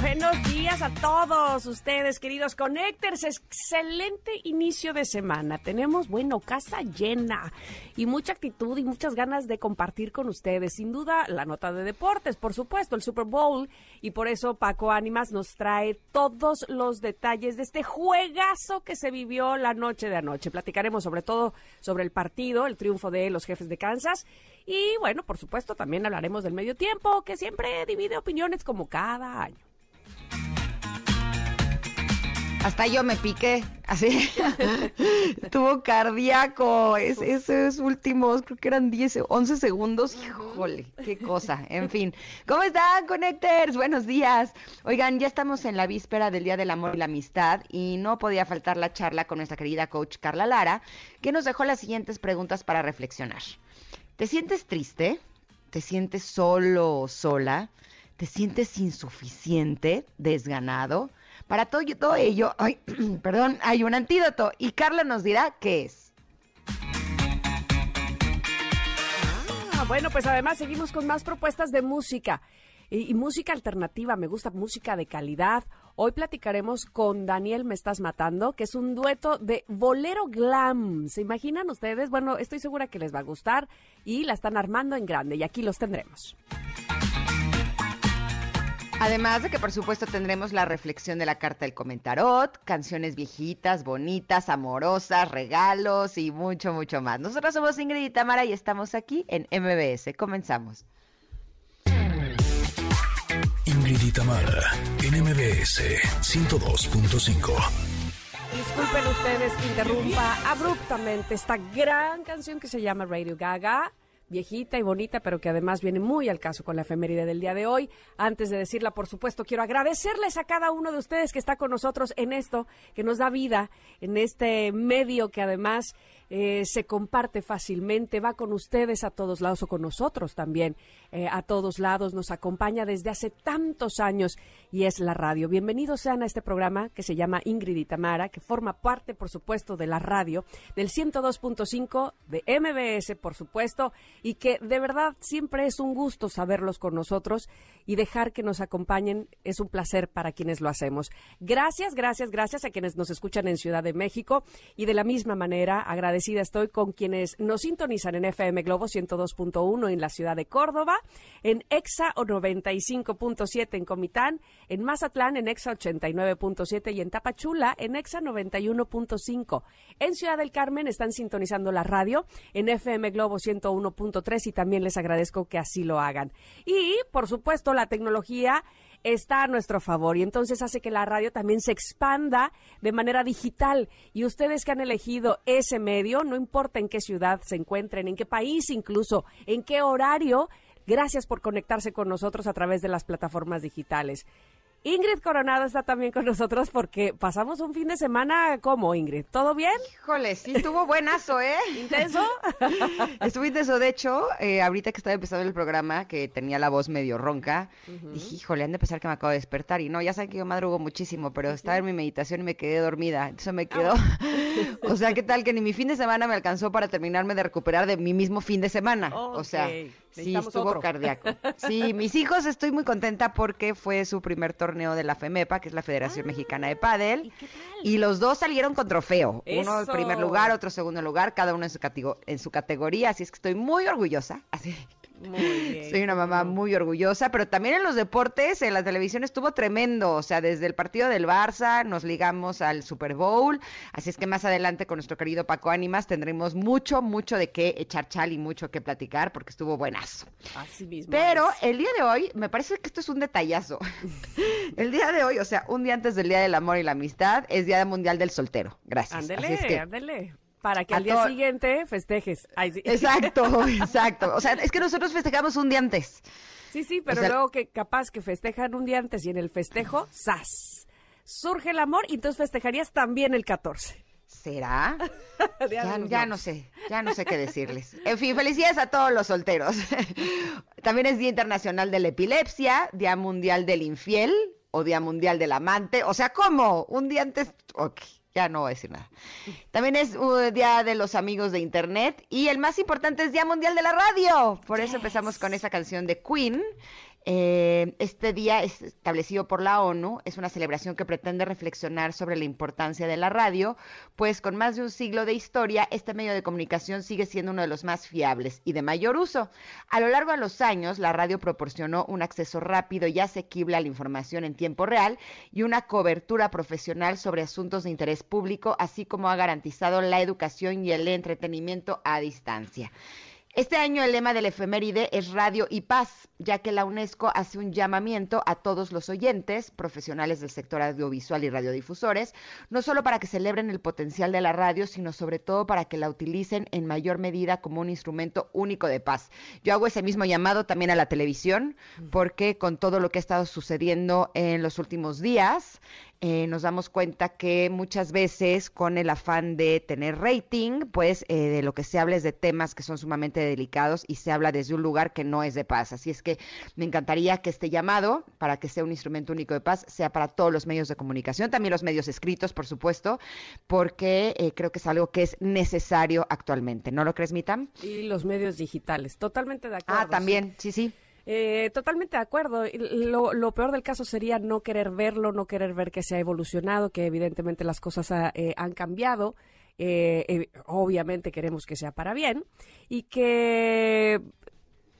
Buenos días a todos ustedes, queridos Connectors. Excelente inicio de semana. Tenemos, bueno, casa llena y mucha actitud y muchas ganas de compartir con ustedes. Sin duda, la nota de deportes, por supuesto, el Super Bowl. Y por eso Paco Ánimas nos trae todos los detalles de este juegazo que se vivió la noche de anoche. Platicaremos sobre todo sobre el partido, el triunfo de los jefes de Kansas. Y bueno, por supuesto, también hablaremos del medio tiempo, que siempre divide opiniones como cada año. Hasta yo me piqué, así. Tuvo cardíaco, es, esos últimos, creo que eran 10, 11 segundos. Híjole, qué cosa. En fin, ¿cómo están, Connectors? Buenos días. Oigan, ya estamos en la víspera del Día del Amor y la Amistad y no podía faltar la charla con nuestra querida coach Carla Lara, que nos dejó las siguientes preguntas para reflexionar. ¿Te sientes triste? ¿Te sientes solo o sola? ¿Te sientes insuficiente, desganado? Para todo, ello, ay, perdón, hay un antídoto y Carla nos dirá qué es. Ah, bueno, pues además seguimos con más propuestas de música. Y, y, música alternativa, me gusta música de calidad. Hoy platicaremos con Daniel Me Estás Matando, que es un dueto de bolero glam. ¿Se imaginan ustedes? Bueno, estoy segura que les va a gustar y la están armando en grande y aquí los tendremos. Además de que por supuesto tendremos la reflexión de la carta del comentarot, canciones viejitas, bonitas, amorosas, regalos y mucho, mucho más. Nosotros somos Ingrid y Tamara y estamos aquí en MBS. Comenzamos. Ingrid y Tamara en MBS 102.5. Disculpen ustedes que interrumpa abruptamente esta gran canción que se llama Radio Gaga viejita y bonita, pero que además viene muy al caso con la efeméride del día de hoy. Antes de decirla, por supuesto, quiero agradecerles a cada uno de ustedes que está con nosotros en esto, que nos da vida, en este medio que además eh, se comparte fácilmente, va con ustedes a todos lados o con nosotros también eh, a todos lados, nos acompaña desde hace tantos años y es la radio. Bienvenidos sean a este programa que se llama Ingrid y Tamara, que forma parte, por supuesto, de la radio, del 102.5 de MBS, por supuesto, y que de verdad siempre es un gusto saberlos con nosotros y dejar que nos acompañen es un placer para quienes lo hacemos. Gracias, gracias, gracias a quienes nos escuchan en Ciudad de México y de la misma manera agradecida estoy con quienes nos sintonizan en FM Globo 102.1 en la ciudad de Córdoba, en EXA 95.7 en Comitán, en Mazatlán en EXA 89.7 y en Tapachula en EXA 91.5. En Ciudad del Carmen están sintonizando la radio en FM Globo 101.3 y también les agradezco que así lo hagan. Y, por supuesto, la tecnología está a nuestro favor y entonces hace que la radio también se expanda de manera digital y ustedes que han elegido ese medio, no importa en qué ciudad se encuentren, en qué país incluso, en qué horario, gracias por conectarse con nosotros a través de las plataformas digitales. Ingrid Coronado está también con nosotros porque pasamos un fin de semana como Ingrid. ¿Todo bien? Híjole, sí, estuvo buenazo, ¿eh? ¿Intenso? estuvo intenso. De hecho, eh, ahorita que estaba empezando el programa, que tenía la voz medio ronca, dije, híjole, han de pensar que me acabo de despertar. Y no, ya saben que yo madrugo muchísimo, pero estaba en mi meditación y me quedé dormida. Entonces me quedó. o sea, ¿qué tal? Que ni mi fin de semana me alcanzó para terminarme de recuperar de mi mismo fin de semana. O sea, sí, estuvo cardíaco. Sí, mis hijos estoy muy contenta porque fue su primer torneo de la FEMEPA, que es la Federación Mexicana de Padel. ¿Y, los dos salieron con trofeo. Uno en primer lugar, otro segundo lugar, cada uno en su, en su categoría. Así es que estoy muy orgullosa. Así soy una mamá muy orgullosa, pero también en los deportes, en la televisión estuvo tremendo, o sea, desde el partido del Barça nos ligamos al Super Bowl, así es que más adelante con nuestro querido Paco Ánimas tendremos mucho, mucho de qué echar chal y mucho que platicar porque estuvo buenazo. Así mismo. Pero el día de hoy, me parece que esto es un detallazo. el día de hoy, o sea, un día antes del Día del Amor y la Amistad, es Día Mundial del Soltero. Gracias. Ándele, ándele para que al día siguiente festejes. Exacto, exacto. O sea, es que nosotros festejamos un día antes. Sí, sí, pero luego que capaz que festejan un día antes y en el festejo, ¡zas! Surge el amor y entonces festejarías también el 14. ¿Será? ya, no sé, ya no sé qué decirles. En fin, felicidades a todos los solteros. También es Día Internacional de la Epilepsia, Día Mundial del Infiel, o Día Mundial del Amante. O sea, ¿cómo? Un día antes... Ok, ya no voy a decir nada. También es uh, Día de los Amigos de Internet y el más importante es Día Mundial de la Radio. Por eso empezamos con esa canción de Queen. Eh, este día es establecido por la ONU, es una celebración que pretende reflexionar sobre la importancia de la radio, pues con más de un siglo de historia, este medio de comunicación sigue siendo uno de los más fiables y de mayor uso. A lo largo de los años, la radio proporcionó un acceso rápido y asequible a la información en tiempo real y una cobertura profesional sobre asuntos de interés público, así como ha garantizado la educación y el entretenimiento a distancia. Este año el lema del efeméride es Radio y Paz, ya que la UNESCO hace un llamamiento a todos los oyentes, profesionales del sector audiovisual y radiodifusores, no solo para que celebren el potencial de la radio, sino sobre todo para que la utilicen en mayor medida como un instrumento único de paz. Yo hago ese mismo llamado también a la televisión, porque con todo lo que ha estado sucediendo en los últimos días, eh, nos damos cuenta que muchas veces con el afán de tener rating, pues eh, de lo que se habla es de temas que son sumamente delicados y se habla desde un lugar que no es de paz. Así es que me encantaría que este llamado, para que sea un instrumento único de paz, sea para todos los medios de comunicación, también los medios escritos, por supuesto, porque eh, creo que es algo que es necesario actualmente. ¿No lo crees, Mitam? Y los medios digitales, totalmente de acuerdo. Ah, también, sí. sí. Eh, totalmente de acuerdo. Lo, peor del caso sería no querer verlo, no querer ver que se ha evolucionado, que evidentemente las cosas eh, han cambiado. Eh, obviamente queremos que sea para bien y que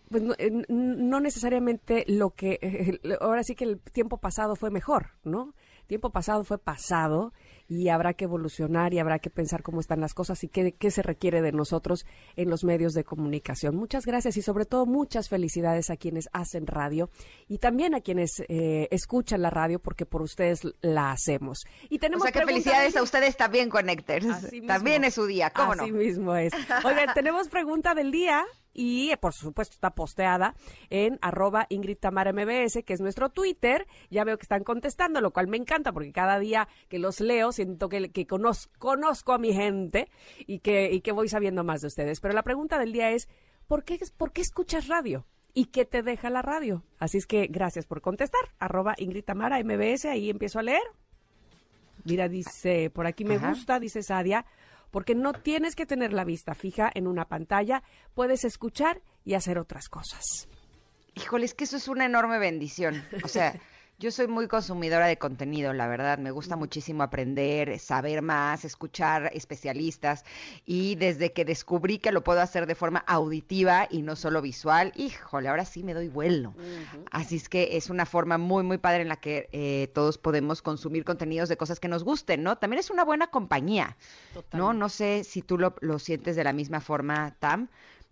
pues, no, necesariamente lo que ahora sí que el tiempo pasado fue mejor, ¿no? Tiempo pasado fue pasado y habrá que evolucionar y habrá que pensar cómo están las cosas y qué, qué se requiere de nosotros en los medios de comunicación. Muchas gracias y sobre todo muchas felicidades a quienes hacen radio y también a quienes eh, escuchan la radio porque por ustedes la hacemos. Y tenemos o sea que felicidades a ustedes también, Connectors. También es su día, ¿cómo Así mismo es. Oigan, tenemos pregunta del día y por supuesto está posteada en arroba Ingrid Tamara MBS, que es nuestro Twitter. Ya veo que están contestando, lo cual me encanta porque cada día que los leo siento que, que conozco, conozco, a mi gente y que, y que voy sabiendo más de ustedes. Pero la pregunta del día es, ¿por qué, ¿por qué escuchas radio? ¿Y qué te deja la radio? Así es que gracias por contestar. Arroba Ingrid Tamara MBS, ahí empiezo a leer. Mira, dice, por aquí me gusta, dice Sadia porque no tienes que tener la vista fija en una pantalla, puedes escuchar y hacer otras cosas. Híjole, es que eso es una enorme bendición. O sea, yo soy muy consumidora de contenido, la verdad. Me gusta muchísimo aprender, saber más, escuchar especialistas. Y desde que descubrí que lo puedo hacer de forma auditiva y no solo visual, híjole, ahora sí me doy vuelo. Así es que es una forma muy, muy padre en la que eh, todos podemos consumir contenidos de cosas que nos gusten, ¿no? También es una buena compañía, ¿no? No sé si tú lo, lo sientes de la misma forma, Tam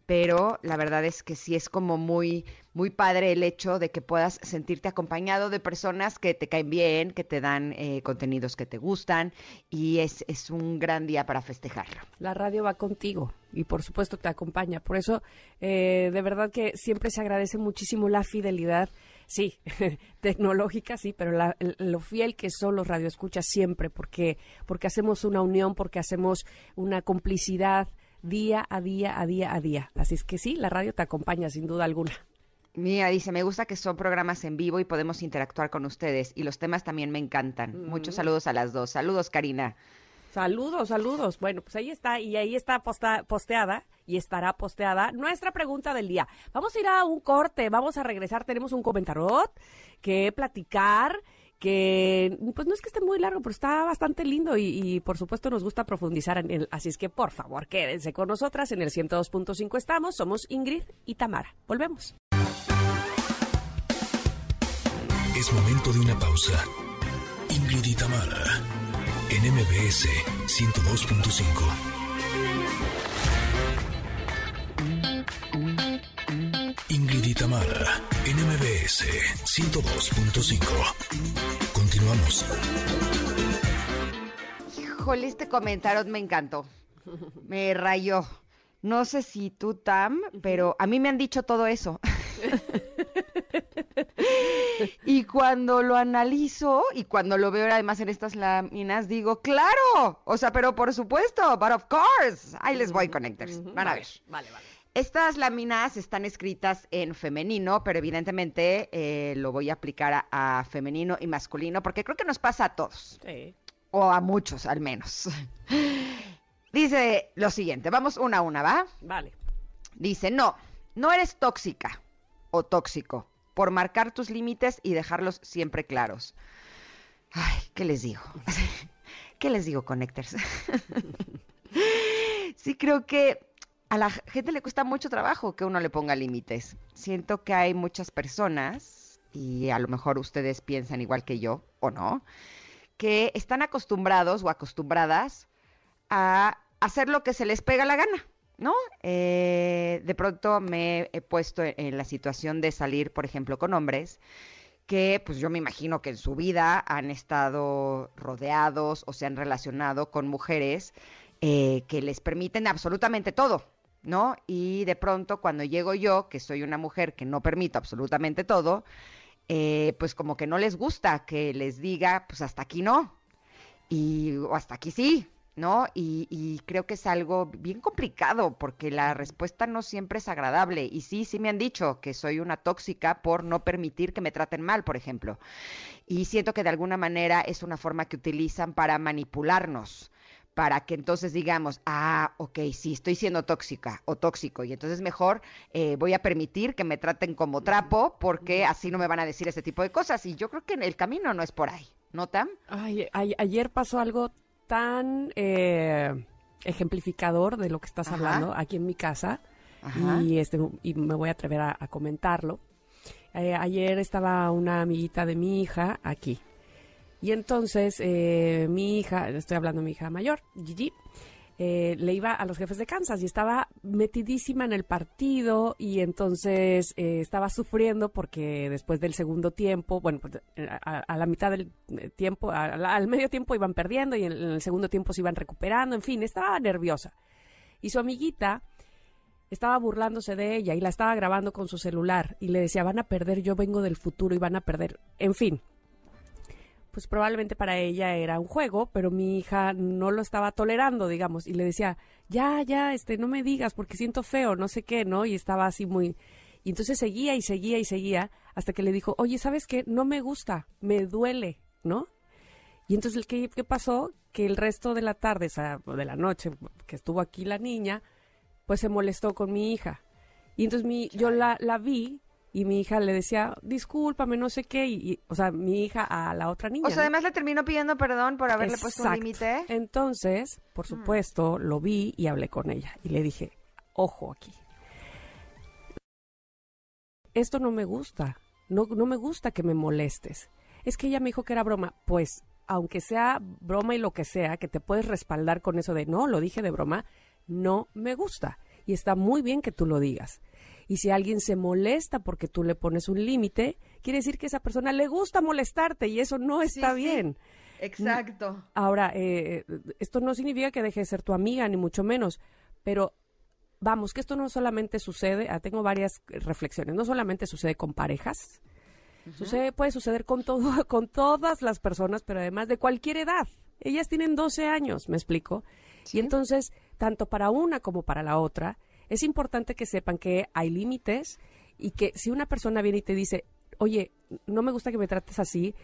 pero la verdad es que sí es como muy, muy padre el hecho de que puedas sentirte acompañado de personas que te caen bien, que te dan eh, contenidos que te gustan y es, es un gran día para festejarlo. La radio va contigo y por supuesto te acompaña. Por eso, eh, de verdad que siempre se agradece muchísimo la fidelidad sí, tecnológica, sí, pero lo fiel que son los radioescuchas siempre, porque, porque hacemos una unión, porque hacemos una complicidad día a día, a día a día. Así es que sí, la radio te acompaña sin duda alguna. Mía dice, me gusta que son programas en vivo y podemos interactuar con ustedes. Y los temas también me encantan. Mm. Muchos saludos a las dos. Saludos, Karina. Saludos, saludos. Bueno, pues ahí está, y ahí está posteada y estará posteada nuestra pregunta del día. Vamos a ir a un corte, vamos a regresar, tenemos un comentarot que platicar que pues no es que esté muy largo, pero está bastante lindo y, por supuesto nos gusta profundizar en él. Así es que por favor quédense con nosotras. En el 102.5 estamos, somos Ingrid y Tamara. Volvemos. Es momento de una pausa. Ingrid y Tamara, en MBS 102.5. Tamara, NMBS 102.5. Continuamos. Híjole, este comentario me encantó. Me rayó. No sé si tú, Tam, pero a mí me han dicho todo eso. y cuando lo analizo y cuando lo veo además en estas láminas, digo, claro, o sea, pero por supuesto, but of course. Ahí les voy, connectors. Van a ver. Vale, vale. Estas láminas están escritas en femenino, pero evidentemente eh, lo voy a aplicar a, a, femenino y masculino porque creo que nos pasa a todos. Sí. O a muchos, al menos. Dice lo siguiente, vamos una a una, ¿va? Vale. Dice, no, no eres tóxica o tóxico por marcar tus límites y dejarlos siempre claros. Ay, ¿qué les digo? ¿Qué les digo, Connectors? sí, creo que a la gente le cuesta mucho trabajo que uno le ponga límites. Siento que hay muchas personas, y a lo mejor ustedes piensan igual que yo, o no, que están acostumbrados o acostumbradas a hacer lo que se les pega la gana. ¿no? Eh, de pronto me he puesto en la situación de salir, por ejemplo, con hombres que pues yo me imagino que en su vida han estado rodeados o se han relacionado con mujeres eh, que les permiten absolutamente todo, ¿no? Y de pronto cuando llego yo, que soy una mujer que no permito absolutamente todo, eh, pues como que no les gusta que les diga, pues hasta aquí no, y o hasta aquí sí, ¿no? Y, creo que es algo bien complicado porque la respuesta no siempre es agradable. Y sí, sí me han dicho que soy una tóxica por no permitir que me traten mal, por ejemplo. Y siento que de alguna manera es una forma que utilizan para manipularnos para que entonces digamos, ah, ok, sí, estoy siendo tóxica o tóxico, y entonces mejor eh, voy a permitir que me traten como trapo porque así no me van a decir ese tipo de cosas. Y yo creo que el camino no es por ahí, ¿no, Tam? Ay, ayer pasó algo tan eh, ejemplificador de lo que estás hablando aquí en mi casa y este y me voy a atrever a, comentarlo. Eh, ayer estaba una amiguita de mi hija aquí y entonces eh, mi hija, estoy hablando de mi hija mayor, Gigi, eh, le iba a los jefes de Kansas y estaba metidísima en el partido y entonces eh, estaba sufriendo porque después del segundo tiempo, bueno, pues, eh, a, la mitad del tiempo, al medio tiempo iban perdiendo y en, el segundo tiempo se iban recuperando, en fin, estaba nerviosa. Y su amiguita estaba burlándose de ella y la estaba grabando con su celular y le decía, van a perder, yo vengo del futuro y van a perder, en fin pues probablemente para ella era un juego, pero mi hija no lo estaba tolerando, digamos, y le decía, ya, ya, este, no me digas porque siento feo, no sé qué, ¿no? Y estaba así muy... Y entonces seguía y seguía y seguía hasta que le dijo, oye, ¿sabes qué? No me gusta, me duele, ¿no? Y entonces, ¿qué, qué pasó? Que el resto de la tarde, o sea, de la noche que estuvo aquí la niña, pues se molestó con mi hija. Y entonces mi, yo la, la vi y mi hija le decía, discúlpame, no sé qué, y, o sea, mi hija a la otra niña. O sea, además le terminó pidiendo perdón por haberle puesto un límite. Entonces, por mm. supuesto, lo vi y hablé con ella y le dije, ojo aquí. Esto no me gusta, no, no me gusta que me molestes. Es que ella me dijo que era broma. Pues, aunque sea broma y lo que sea, que te puedes respaldar con eso de, no, lo dije de broma, no me gusta. Y está muy bien que tú lo digas. Y si alguien se molesta porque tú le pones un límite, quiere decir que esa persona le gusta molestarte y eso no está bien. Exacto. Ahora, eh, esto no significa que deje de ser tu amiga, ni mucho menos, pero vamos, que esto no solamente sucede, ah, tengo varias reflexiones, no solamente sucede con parejas, sucede, puede suceder con, todo, con todas las personas, pero además de cualquier edad. Ellas tienen 12 años, me explico. Y entonces, tanto para una como para la otra, es importante que sepan que hay límites y que si una persona viene y te dice, oye, no me gusta que me trates así,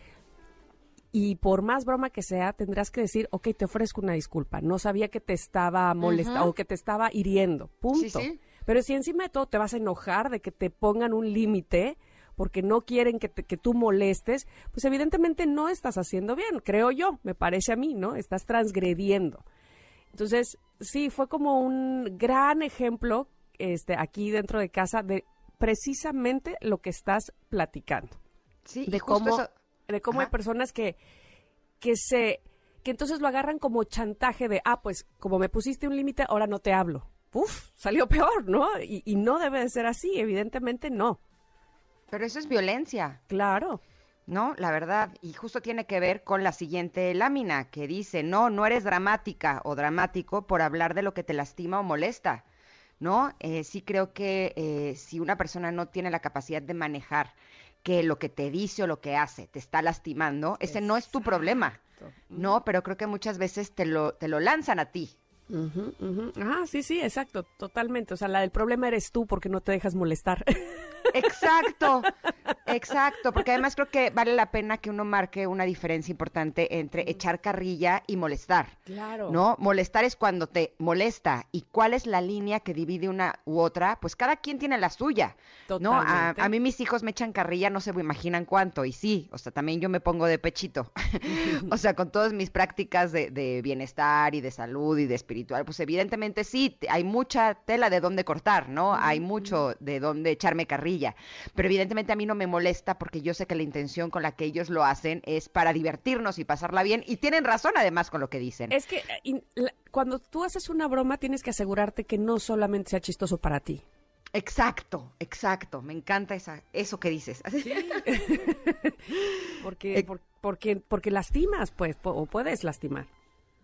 y por más broma que sea, tendrás que decir, ok, te ofrezco una disculpa. No sabía que te estaba molestando o que te estaba hiriendo. Punto. Pero si encima de todo te vas a enojar de que te pongan un límite porque no quieren que, que tú molestes, pues evidentemente no estás haciendo bien, creo yo, me parece a mí, ¿no? Estás transgrediendo. Entonces, sí, fue como un gran ejemplo este, aquí dentro de casa de precisamente lo que estás platicando. Sí, de cómo, de cómo hay personas que, que se que entonces lo agarran como chantaje de, ah, pues como me pusiste un límite, ahora no te hablo. Uf, salió peor, ¿no? Y, y no debe de ser así, evidentemente no. Pero eso es violencia. Claro. ¿No? La verdad, y justo tiene que ver con la siguiente lámina que dice, no, no eres dramática o dramático por hablar de lo que te lastima o molesta, ¿no? Eh, sí creo que eh, si una persona no tiene la capacidad de manejar que lo que te dice o lo que hace te está lastimando, ese no es tu problema, ¿no? Pero creo que muchas veces te lo, te lo lanzan a ti, Ujú. Ah, sí, sí, exacto, totalmente. O sea, la del problema eres tú porque no te dejas molestar. Exacto, exacto, porque además creo que vale la pena que uno marque una diferencia importante entre echar carrilla y molestar. Claro. ¿No? Molestar es cuando te molesta. ¿Y cuál es la línea que divide una u otra? Pues cada quien tiene la suya. ¿No? A, Totalmente. a mí mis hijos me echan carrilla, no se imaginan cuánto. Y sí, o sea, también yo me pongo de pechito. o sea, con todas mis prácticas de, de bienestar y de salud y de espiritual, pues evidentemente sí, hay mucha tela de dónde cortar, ¿no? Hay mucho de dónde echarme carrilla. Pero evidentemente a mí no me molesta porque yo sé que la intención con la que ellos lo hacen es para divertirnos y pasarla bien. Y tienen razón además con lo que dicen. Es que eh, cuando tú haces una broma tienes que asegurarte que no solamente sea chistoso para ti. Exacto, exacto. Me encanta esa, eso que dices. Porque, Eh, por- porque, porque lastimas, pues, o puedes lastimar.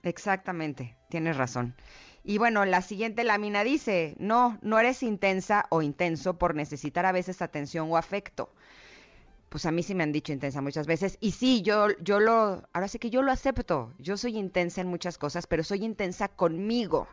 Exactamente, tienes razón. Y bueno, la siguiente lámina dice, no, no eres intensa o intenso por necesitar a veces atención o afecto. Pues a mí sí me han dicho intensa muchas veces. Y sí, yo, yo lo, ahora sí que yo lo acepto. Yo soy intensa en muchas cosas, pero soy intensa conmigo.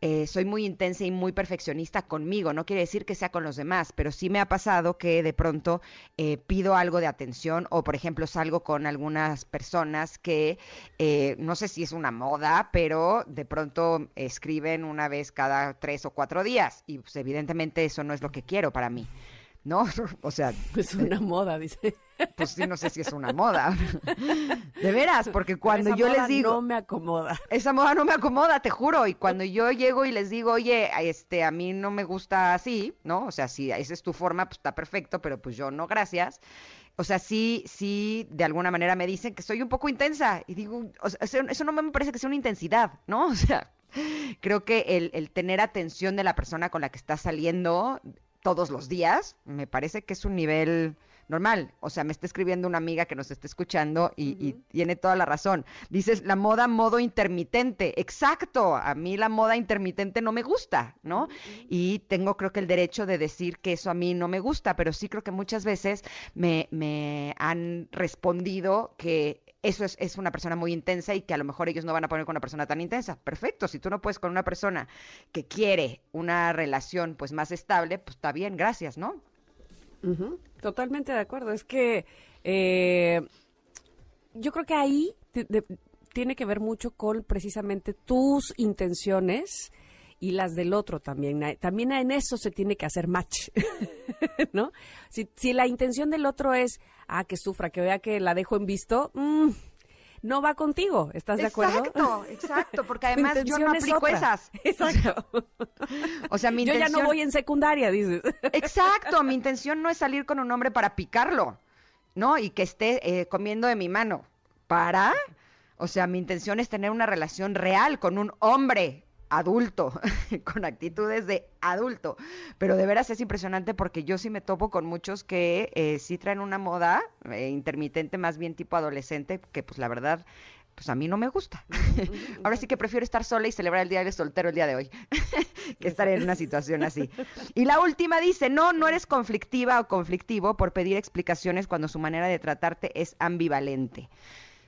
Eh, soy muy intensa y muy perfeccionista conmigo. No quiere decir que sea con los demás, pero sí me ha pasado que de pronto eh, pido algo de atención o, por ejemplo, salgo con algunas personas que eh, no sé si es una moda, pero de pronto escriben una vez cada tres o cuatro días y pues, evidentemente eso no es lo que quiero para mí. ¿No? O sea, Es una moda, dice. pues sí, no sé si es una moda. De veras, porque cuando Esa yo moda les digo, No me acomoda. esa moda no me acomoda, te juro. Y cuando yo llego y les digo, oye, este, a mí no me gusta así, ¿no? O sea, si esa es tu forma, pues está perfecto, pero pues yo no, gracias. O sea, sí, sí, de alguna manera me dicen que soy un poco intensa. Y digo, o sea, eso, eso no me parece que sea una intensidad, ¿no? O sea, creo que el, el tener atención de la persona con la que estás saliendo todos los días, me parece que es un nivel normal. O sea, me está escribiendo una amiga que nos está escuchando y, y tiene toda la razón. Dices, la moda modo intermitente. Exacto, a mí la moda intermitente no me gusta, ¿no? Y tengo creo que el derecho de decir que eso a mí no me gusta, pero sí creo que muchas veces me, me han respondido que eso es, es una persona muy intensa y que a lo mejor ellos no van a poner con una persona tan intensa. Perfecto, si tú no puedes con una persona que quiere una relación pues más estable, pues está bien, gracias, ¿no? Totalmente de acuerdo. Es que eh, yo creo que ahí tiene que ver mucho con precisamente tus intenciones y las del otro también. También en eso se tiene que hacer match, ¿no? Si, si la intención del otro es, ah, que sufra, que vea que la dejo en visto, mm, no va contigo. ¿Estás de acuerdo? Exacto, exacto, porque además yo no aplico esas. Exacto. O sea, mi Yo intención... ya no voy en secundaria, dices. Exacto, mi intención no es salir con un hombre para picarlo, ¿no? Y que esté eh, comiendo de mi mano. ¿Para? O sea, mi intención es tener una relación real con un hombre adulto, con actitudes de adulto. Pero de veras es impresionante porque yo sí me topo con muchos que eh, sí traen una moda eh, intermitente, más bien tipo adolescente, que pues la verdad, pues a mí no me gusta. Ahora sí que prefiero estar sola y celebrar el Día del Soltero el día de hoy, que estar en una situación así. Y la última dice, no, no eres conflictiva o conflictivo por pedir explicaciones cuando su manera de tratarte es ambivalente.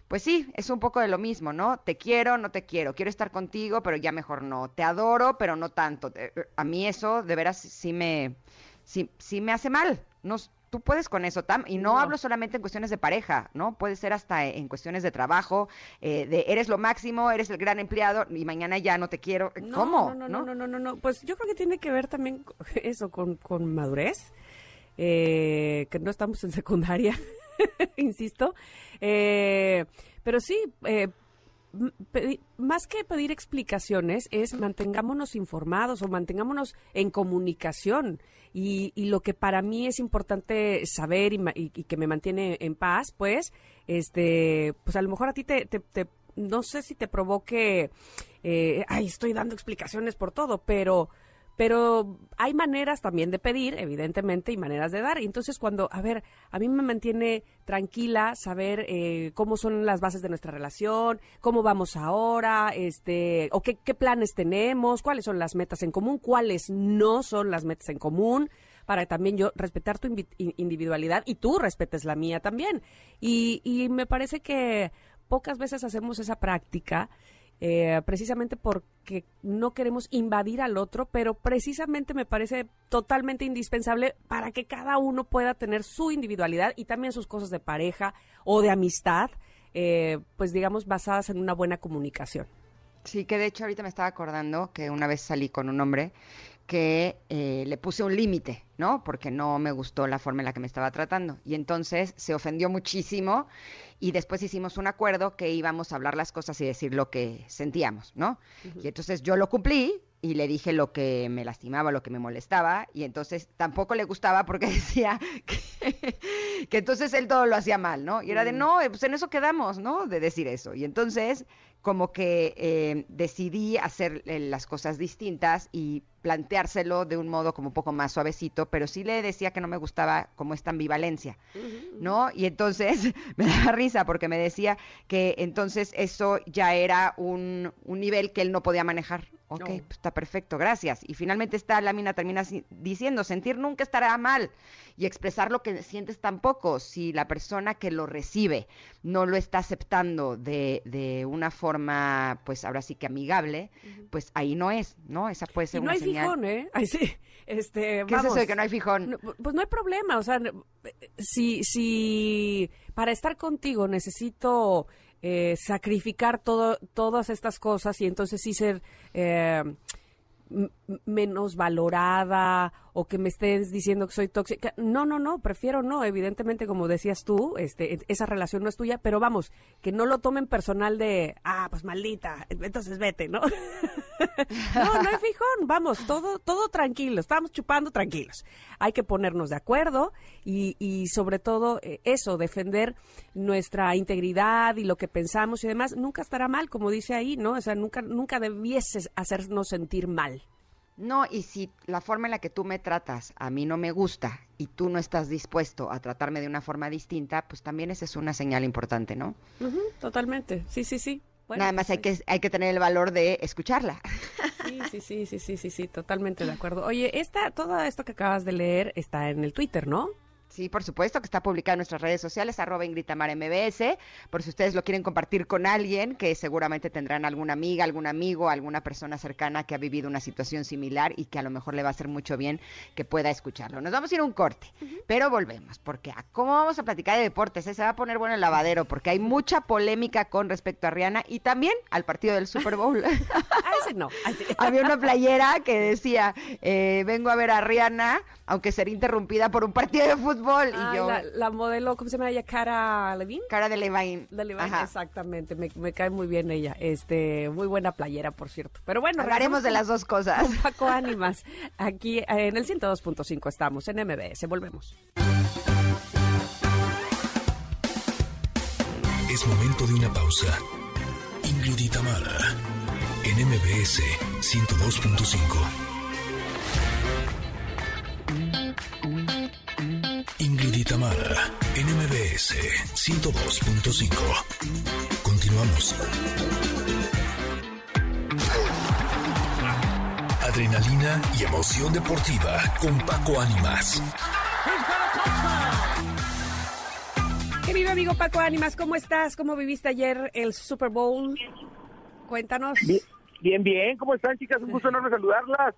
Pues sí, es un poco de lo mismo, ¿no? Te quiero, no te quiero, quiero estar contigo, pero ya mejor no. Te adoro, pero no tanto. Te- A mí eso de veras sí me, sí, sí me hace mal. No, tú puedes con eso, Tam. Y no, No. hablo solamente en cuestiones de pareja, ¿no? Puede ser hasta en cuestiones de trabajo, eh, de eres lo máximo, eres el gran empleado y mañana ya no te quiero. No, ¿Cómo? No, no, no, no, no, no. Pues yo creo que tiene que ver también eso con, con madurez, eh, que no estamos en secundaria, insisto. Eh, pero sí, eh, m- pedi- más que pedir explicaciones, es mantengámonos informados o mantengámonos en comunicación. Y, y lo que para mí es importante saber y, y- y que me mantiene en paz, pues, este, pues a lo mejor a ti te, te- te- no sé si te provoque, eh, ay, estoy dando explicaciones por todo, pero, pero hay maneras también de pedir, evidentemente, y maneras de dar. Entonces cuando, a ver, a mí me mantiene tranquila saber eh, cómo son las bases de nuestra relación, cómo vamos ahora, este, o qué, qué planes tenemos, cuáles son las metas en común, cuáles no son las metas en común para también yo respetar tu individualidad y tú respetes la mía también. Y, y me parece que pocas veces hacemos esa práctica eh, precisamente porque no queremos invadir al otro, pero precisamente me parece totalmente indispensable para que cada uno pueda tener su individualidad y también sus cosas de pareja o de amistad, eh, pues digamos, basadas en una buena comunicación. Sí, que de hecho ahorita me estaba acordando que una vez salí con un hombre que eh, le puse un límite, ¿no? Porque no me gustó la forma en la que me estaba tratando. Y entonces se ofendió muchísimo y después hicimos un acuerdo que íbamos a hablar las cosas y decir lo que sentíamos, ¿no? Y entonces yo lo cumplí y le dije lo que me lastimaba, lo que me molestaba, y entonces tampoco le gustaba porque decía que, que entonces él todo lo hacía mal, ¿no? Y era de, mm. no, pues en eso quedamos, ¿no? De decir eso. Y entonces como que eh, decidí hacer eh, las cosas distintas y planteárselo de un modo como un poco más suavecito, pero sí le decía que no me gustaba como esta ambivalencia, ¿no? Y entonces me daba risa porque me decía que entonces eso ya era un, un nivel que él no podía manejar. Ok, pues está perfecto, gracias. Y finalmente esta lámina termina diciendo, sentir nunca estará mal y expresar lo que sientes tampoco. Si la persona que lo recibe no lo está aceptando de, de una forma, pues ahora sí que amigable, pues ahí no es, ¿no? Esa puede ser y no hay fijón, ¿eh? Ahí sí. Este, ¿Qué es eso de que no hay fijón? pues no hay problema, o sea, si, si para estar contigo necesito eh, sacrificar todo, todas estas cosas y entonces sí ser eh, menos valorada o que me estés diciendo que soy tóxica. No, no, no, prefiero no. Evidentemente, como decías tú, este, esa relación no es tuya, pero vamos, que no lo tomen personal de, ah, pues maldita, entonces vete, ¿no? no, no hay fijón, vamos, todo, todo tranquilo, estamos chupando tranquilos. Hay que ponernos de acuerdo y, y sobre todo eh, eso, defender nuestra integridad y lo que pensamos y demás, nunca estará mal, como dice ahí, ¿no? O sea, nunca, nunca debieses hacernos sentir mal. No, y si la forma en la que tú me tratas a mí no me gusta y tú no estás dispuesto a tratarme de una forma distinta, pues también esa es una señal importante, ¿no? totalmente, sí, sí, sí. Nada más hay que, hay que tener el valor de escucharla. Sí, sí, sí, sí, sí, sí, sí, totalmente de acuerdo. Oye, esta, todo esto que acabas de leer está en el Twitter, ¿no? Sí, por supuesto, que está publicado en nuestras redes sociales, arroba Ingritamar MBS, por si ustedes lo quieren compartir con alguien, que seguramente tendrán alguna amiga, algún amigo, alguna persona cercana que ha vivido una situación similar y que a lo mejor le va a hacer mucho bien que pueda escucharlo. Nos vamos a ir a un corte, pero volvemos, porque a cómo vamos a platicar de deportes, ¿eh? se va a poner bueno el lavadero, porque hay mucha polémica con respecto a Rihanna y también al partido del Super Bowl. a ese no. Había una playera que decía, eh, vengo a ver a Rihanna, aunque será interrumpida por un partido de fútbol. Y yo... la, modelo, ¿cómo se llama ella? Cara Levine. Cara de Levine. De Levine, exactamente. Me, cae muy bien ella. Este, muy buena playera, por cierto. Pero bueno. Hablaremos de las dos cosas. Paco Ánimas. Aquí en el 102.5 estamos, en MBS. Volvemos. Es momento de una pausa. Ingrid y en MBS 102.5. Tamara, NMBS 102.5. Continuamos. Adrenalina y emoción deportiva con Paco Ánimas. Querido amigo Paco Ánimas, ¿cómo estás? ¿Cómo viviste ayer el Super Bowl? Cuéntanos. Bien, bien, ¿cómo están chicas? Un gusto enorme saludarlas.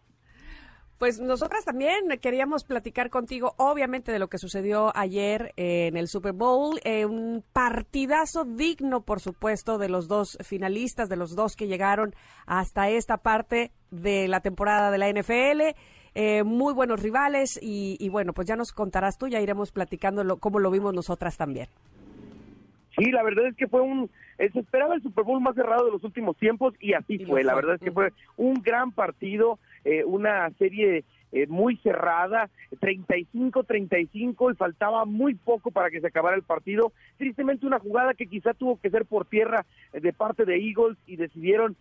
Pues nosotras también queríamos platicar contigo, obviamente, de lo que sucedió ayer en el Super Bowl. Eh, un partidazo digno, por supuesto, de los dos finalistas, de los dos que llegaron hasta esta parte de la temporada de la NFL. Eh, muy buenos rivales y, bueno, pues ya nos contarás tú, ya iremos platicando cómo lo vimos nosotras también. Sí, la verdad es que fue un, se esperaba el Super Bowl más cerrado de los últimos tiempos y así fue. La verdad es que fue un gran partido eh, una serie eh, muy cerrada, 35-35 y faltaba muy poco para que se acabara el partido. Tristemente una jugada que quizá tuvo que ser por tierra eh, de parte de Eagles y decidieron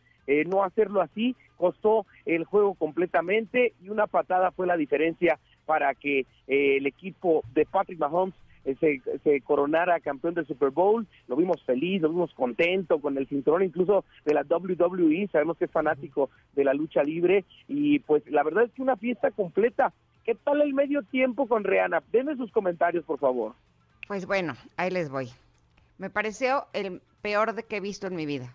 no hacerlo así, costó el juego completamente y una patada fue la diferencia para que el equipo de Patrick Mahomes se, se, coronara campeón del Super Bowl, lo vimos feliz, lo vimos contento con el cinturón incluso de la WWE, sabemos que es fanático de la lucha libre y pues la verdad es que una fiesta completa. ¿Qué tal el medio tiempo con Rihanna? Denme sus comentarios, por favor. Pues bueno, ahí les voy. Me pareció el peor de que he visto en mi vida.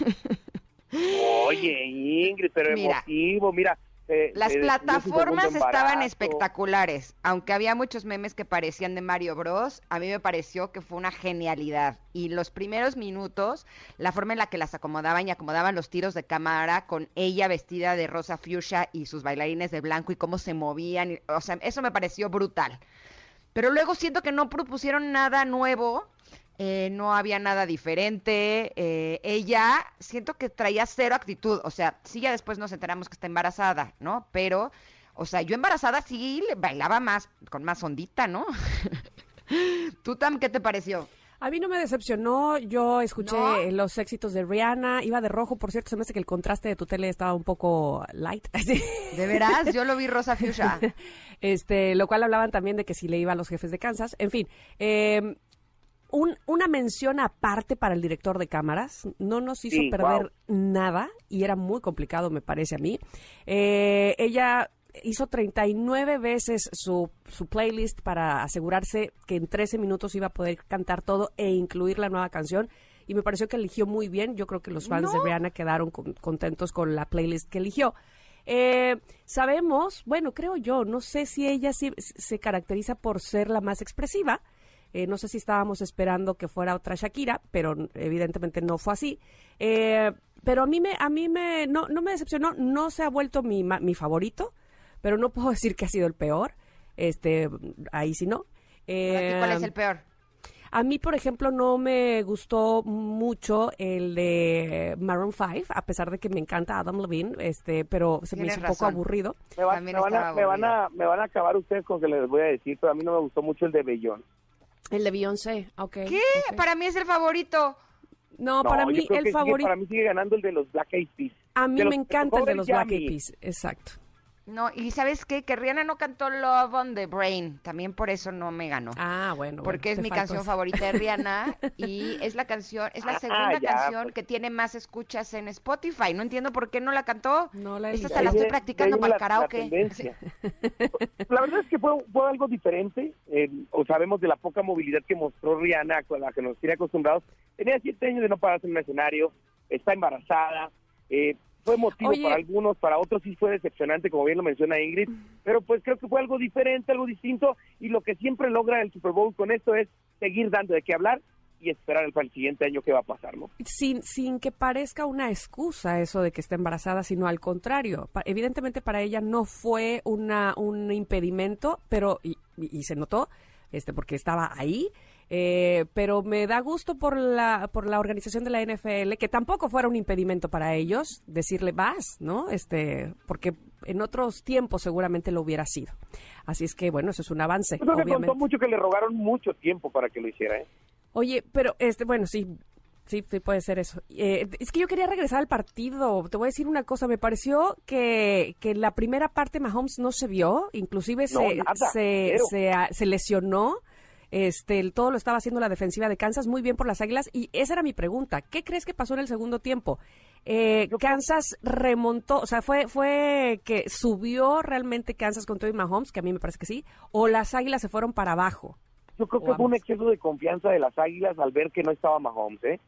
Oye, Ingrid, pero Mira. emotivo, mira. Eh, Las eh, plataformas estaban espectaculares, aunque había muchos memes que parecían de Mario Bros. A mí me pareció que fue una genialidad. Y los primeros minutos, la forma en la que las acomodaban y acomodaban los tiros de cámara con ella vestida de rosa fuchsia y sus bailarines de blanco y cómo se movían, y- o sea, eso me pareció brutal. Pero luego siento que no propusieron nada nuevo, eh, no había nada diferente. eh, ella siento que traía cero actitud. O sea, sí, ya después nos enteramos que está embarazada, ¿no? Pero, o sea, yo embarazada sí le bailaba más, con más ondita, ¿no? ¿Tú, Tam, qué te pareció? A mí no me decepcionó, yo escuché ¿No? los éxitos de Rihanna, iba de rojo, por cierto, se me hace que el contraste de tu tele estaba un poco light, ¿De veras? Yo lo vi rosa fuchsia. este, lo cual hablaban también de que si le iba a los jefes de Kansas, en fin, eh, un- una mención aparte para el director de cámaras, no nos hizo Sí, perder wow. nada y era muy complicado, me parece a mí. Eh, ella hizo 39 veces su, su playlist para asegurarse que en 13 minutos iba a poder cantar todo e incluir la nueva canción. Y me pareció que eligió muy bien. Yo creo que los fans de Rihanna quedaron con- contentos con la playlist que eligió. Eh, sabemos, bueno, creo yo, no sé si ella sí- se caracteriza por ser la más expresiva. Eh, no sé si estábamos esperando que fuera otra Shakira, pero evidentemente no fue así. Eh, pero a mí me, a mí me, no, no me decepcionó. No se ha vuelto mi, ma- mi favorito, pero no puedo decir que ha sido el peor. Este, ahí sí no. ¿Para ti Eh, ¿Cuál es el peor? a mí, por ejemplo, no me gustó mucho el de Maroon 5, a pesar de que me encanta Adam Levine, este, pero se me hizo un poco aburrido. Me, va- me van a, me, van a, me van a acabar ustedes con que les voy a decir, pero a mí no me gustó mucho el de Bellón. El de Beyoncé, ok. ¿Qué? ok. Para mí es el favorito. No, para yo mí el favorito, para mí sigue ganando el de los Black Eyed Peas. a mí me encanta el de los Black. Eyed Peas, exacto. No, y ¿sabes qué? Que Rihanna no cantó Love on the Brain. También por eso no me ganó. Ah, bueno. porque bueno, es mi canción eso. favorita de Rihanna y es la canción, es la Ah, segunda ya, canción pues. que tiene más escuchas en Spotify. No entiendo por qué no la cantó. No la he Esta la estoy practicando para el la- la karaoke. tendencia. la verdad es que fue, fue algo diferente. eh, o sabemos de la poca movilidad que mostró Rihanna, con la que nos tiene acostumbrados. Tenía siete años de no pararse en un escenario, está embarazada. eh, fue motivo Oye. para algunos, para otros sí fue decepcionante, como bien lo menciona Ingrid. Pero pues creo que fue algo diferente, algo distinto. Y lo que siempre logra el Super Bowl con esto es seguir dando de qué hablar y esperar el, para el siguiente año qué va a pasar, ¿no? sin, sin que parezca una excusa eso de que esté embarazada, sino al contrario. Pa- evidentemente para ella no fue una, un impedimento, pero, y, y- y se notó, este, porque estaba ahí, eh, pero me da gusto por la, por la organización de la NFL, que tampoco fuera un impedimento para ellos decirle vas, ¿no? Este, porque en otros tiempos seguramente lo hubiera sido. Así es que, bueno, eso es un avance, creo que obviamente. contó mucho que le rogaron mucho tiempo para que lo hiciera, ¿eh? Oye, pero este, bueno, sí, sí, sí puede ser eso. Eh, es que yo quería regresar al partido. Te voy a decir una cosa, me pareció que, que la primera parte Mahomes no se vio, inclusive No, se, nada, se, se lesionó. Este, el- todo lo estaba haciendo la defensiva de Kansas muy bien por las Águilas y esa era mi pregunta. ¿Qué crees que pasó en el segundo tiempo? Eh, Kansas remontó, o sea, fue fue que subió realmente Kansas con Tony Mahomes, que a mí me parece que sí, o las Águilas se fueron para abajo. Yo creo que fue un exceso de confianza de las Águilas al ver que no estaba Mahomes, ¿eh?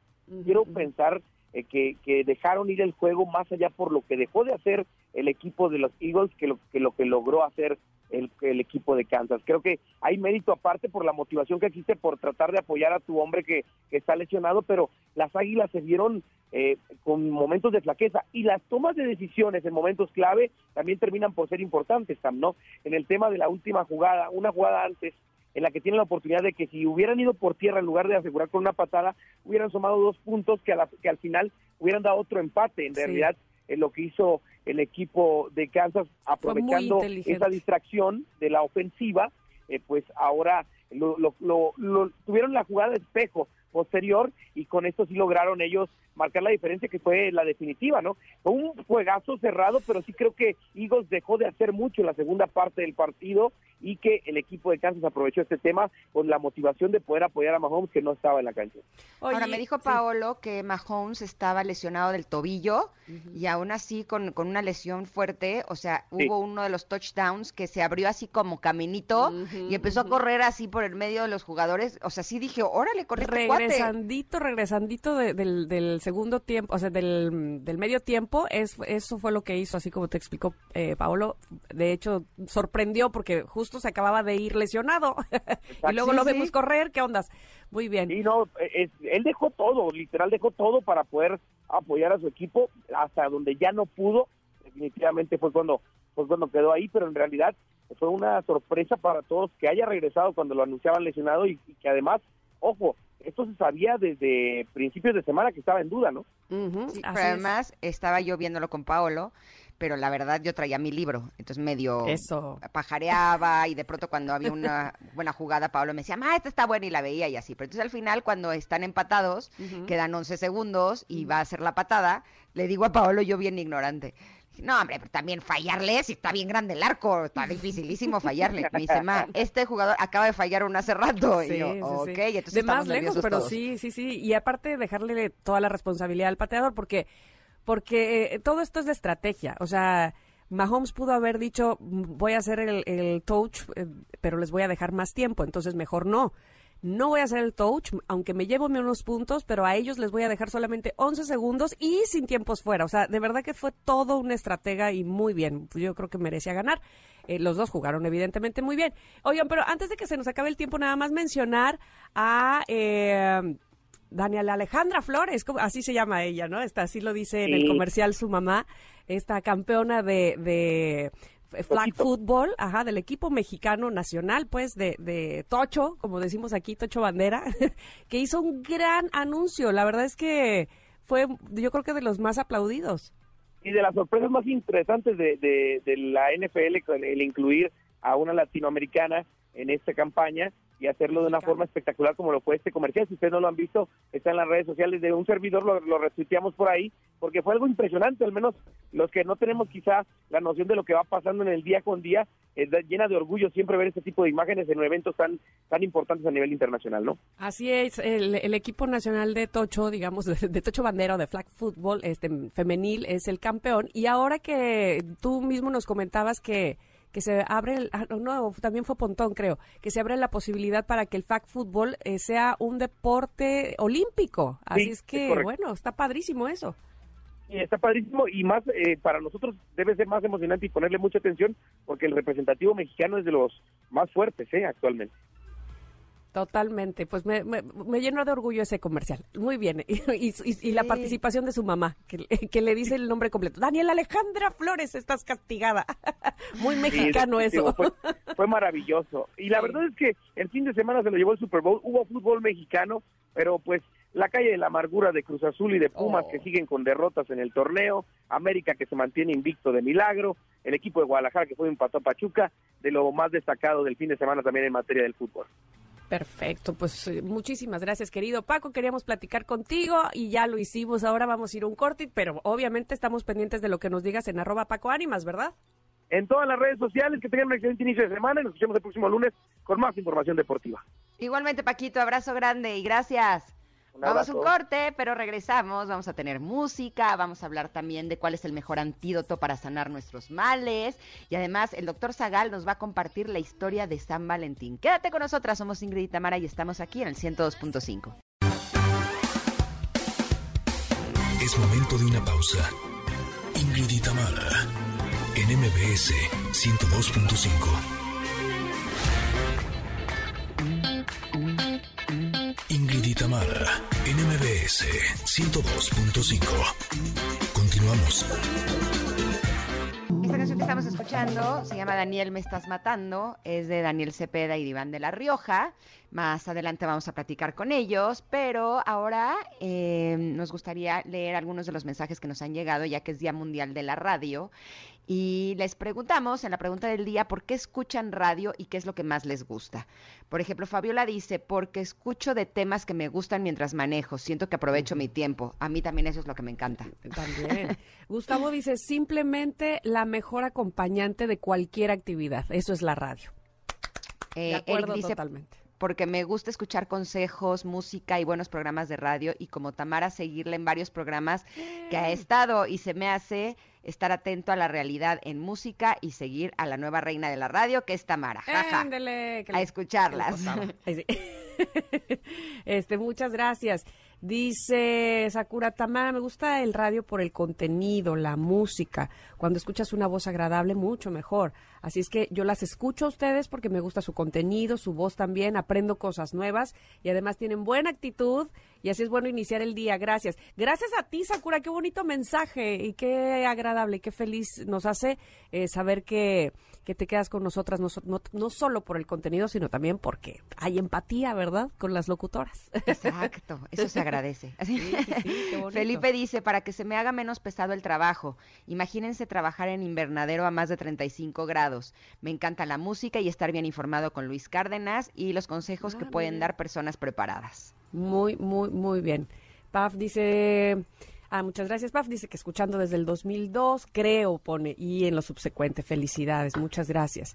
Quiero pensar eh, que, que dejaron ir el juego más allá por lo que dejó de hacer el equipo de los Eagles que lo que, lo que logró hacer el, el equipo de Kansas. Creo que hay mérito aparte por la motivación que existe por tratar de apoyar a tu hombre que, que está lesionado, pero las Águilas se vieron eh, con momentos de flaqueza y las tomas de decisiones en momentos clave también terminan por ser importantes, Sam, ¿no? En el tema de la última jugada, una jugada antes en la que tienen la oportunidad de que si hubieran ido por tierra en lugar de asegurar con una patada, hubieran sumado dos puntos que, a la- que al final hubieran dado otro empate. En Sí. realidad, eh, lo que hizo el equipo de Kansas aprovechando esa distracción de la ofensiva, eh, pues ahora lo, lo- lo- lo- tuvieron la jugada de espejo posterior y con esto sí lograron ellos marcar la diferencia que fue la definitiva, ¿no? Fue un juegazo cerrado, pero sí creo que Eagles dejó de hacer mucho en la segunda parte del partido y que el equipo de Kansas aprovechó este tema con la motivación de poder apoyar a Mahomes que no estaba en la cancha. Ahora, me dijo sí. Paolo que Mahomes estaba lesionado del tobillo y aún así con, con una lesión fuerte, o sea, Sí. hubo uno de los touchdowns que se abrió así como caminito y empezó a correr así por el medio de los jugadores. O sea, sí dije, órale, corriste regresandito, regresandito del, del, segundo tiempo, o sea, del, del medio tiempo, es, eso fue lo que hizo, así como te explicó eh, Paolo. De hecho, sorprendió porque justo se acababa de ir lesionado. y luego lo vemos correr, ¿qué ondas? Muy bien. Y no, él dejó todo, literal dejó todo para poder apoyar a su equipo hasta donde ya no pudo. Definitivamente fue cuando, fue cuando quedó ahí, pero en realidad fue una sorpresa para todos que haya regresado cuando lo anunciaban lesionado y, que además, ojo, esto se sabía desde principios de semana que estaba en duda, ¿no? pero además estaba yo viéndolo con Paolo, pero la verdad yo traía mi libro, entonces medio Eso. pajareaba y de pronto cuando había una buena jugada, Paolo me decía, ah, esta está buena y la veía y así. Pero entonces al final cuando están empatados, quedan 11 segundos y va a ser la patada, le digo a Paolo yo bien ignorante, no, hombre, pero también fallarle, si está bien grande el arco, está dificilísimo fallarle. Me dice, ma, este jugador acaba de fallar un hace rato. y yo, ok, entonces De más lejos, pero sí, sí, sí. Y aparte dejarle toda la responsabilidad al pateador, porque, porque eh, todo esto es de estrategia. O sea, Mahomes pudo haber dicho, voy a hacer el, el touch, eh, pero les voy a dejar más tiempo, entonces mejor no no voy a hacer el touch, aunque me llevo unos puntos, pero a ellos les voy a dejar solamente 11 segundos y sin tiempos fuera. O sea, de verdad que fue todo una estratega y muy bien. Yo creo que merecía ganar. Eh, los dos jugaron evidentemente muy bien. Oigan, pero antes de que se nos acabe el tiempo, nada más mencionar a... Eh, Daniela Alejandra Flores, así se llama ella, ¿no? Está, así lo dice en el comercial su mamá, esta campeona de flag football, ajá, del equipo mexicano nacional, pues, de, de Tocho, como decimos aquí, Tocho Bandera, que hizo un gran anuncio. La verdad es que fue, yo creo que de los más aplaudidos. Y de las sorpresas más interesantes de, de, de la NFL, el incluir a una latinoamericana en esta campaña y hacerlo de una forma espectacular como lo fue este comercial. Si ustedes no lo han visto, está en las redes sociales de un servidor, lo, lo retuiteamos por ahí, porque fue algo impresionante, al menos los que no tenemos quizá la noción de lo que va pasando en el día con día, es llena de orgullo siempre ver este tipo de imágenes en eventos tan, tan importantes a nivel internacional, ¿no? Así es, el, equipo nacional de Tocho, digamos, de, de, Tocho Bandera o de Flag Football este, femenil es el campeón, y ahora que tú mismo nos comentabas que que se abre, ah, no, también fue Pontón, creo, que se abre la posibilidad para que el flag fútbol eh, sea un deporte olímpico. Así es que, bueno, está padrísimo eso. Y está padrísimo y más eh, para nosotros debe ser más emocionante y ponerle mucha atención porque el representativo mexicano es de los más fuertes ¿eh? actualmente. Totalmente, pues me, me, lleno de orgullo ese comercial. Muy bien. Y, la participación de su mamá, que, le dice el nombre completo. Daniel Alejandra Flores, estás castigada. Muy mexicano eso. Fue, maravilloso. Y la verdad es que el fin de semana se lo llevó el Super Bowl. Hubo fútbol mexicano, pero pues la calle de la amargura de Cruz Azul y de Pumas que oh. siguen con derrotas en el torneo, América que se mantiene invicto de milagro, el equipo de Guadalajara que fue empató a Pachuca, de lo más destacado del fin de semana también en materia del fútbol. Perfecto, pues eh, muchísimas gracias, querido Paco. Queríamos platicar contigo y ya lo hicimos. Ahora vamos a ir a un corte, pero obviamente estamos pendientes de lo que nos digas en arroba Paco Ánimas, ¿verdad? En todas las redes sociales, que tengan un excelente inicio de semana y nos escuchamos el próximo lunes con más información deportiva. Igualmente, Paquito, abrazo grande y gracias. Vamos a un corte, pero regresamos. Vamos a tener música, vamos a hablar también de cuál es el mejor antídoto para sanar nuestros males. Y además, el doctor Zagal nos va a compartir la historia de San Valentín. Quédate con nosotras, somos Ingrid y Tamara y estamos aquí en el 102.5. Es momento de una pausa. Ingrid y Tamara, en MBS 102.5. Ingrid Tamara, NMBS 102.5. Continuamos. Esta canción que estamos escuchando se llama Daniel me estás matando, es de Daniel Cepeda y Iván de la Rioja. Más adelante vamos a platicar con ellos, pero ahora eh, nos gustaría leer algunos de los mensajes que nos han llegado, ya que es Día Mundial de la Radio. Y les preguntamos en la pregunta del día por qué escuchan radio y qué es lo que más les gusta. Por ejemplo, Fabiola dice, porque escucho de temas que me gustan mientras manejo, siento que aprovecho mi tiempo. A mí también eso es lo que me encanta. También. Gustavo dice, simplemente la mejor acompañante de cualquier actividad. Eso es la radio. Eh, de acuerdo totalmente porque me gusta escuchar consejos, música y buenos programas de radio y como Tamara seguirle en varios programas que ha estado y se me hace estar atento a la realidad en música y seguir a la nueva reina de la radio que es Tamara. Jaja, a escucharlas. este, muchas gracias. Dice Sakura Tamara, me gusta el radio por el contenido, la música. Cuando escuchas una voz agradable, mucho mejor. Así es que yo las escucho a ustedes porque me gusta su contenido, su voz también, aprendo cosas nuevas y además tienen buena actitud y así es bueno iniciar el día. Gracias. Gracias a ti, Sakura, qué bonito mensaje y qué agradable qué feliz nos hace eh, saber que que te quedas con nosotras, no, no, solo por el contenido, sino también porque hay empatía, ¿verdad?, con las locutoras. Exacto, eso se agradece. Felipe dice, para que se me haga menos pesado el trabajo, imagínense trabajar en invernadero a más de 35 grados. Me encanta la música y estar bien informado con Luis Cárdenas y los consejos que ah, pueden dar personas preparadas. Muy, muy, muy bien. Paf dice... Ah, muchas gracias, Paf. Dice que escuchando desde el 2002, creo, pone, y en lo subsecuente. Felicidades, muchas gracias.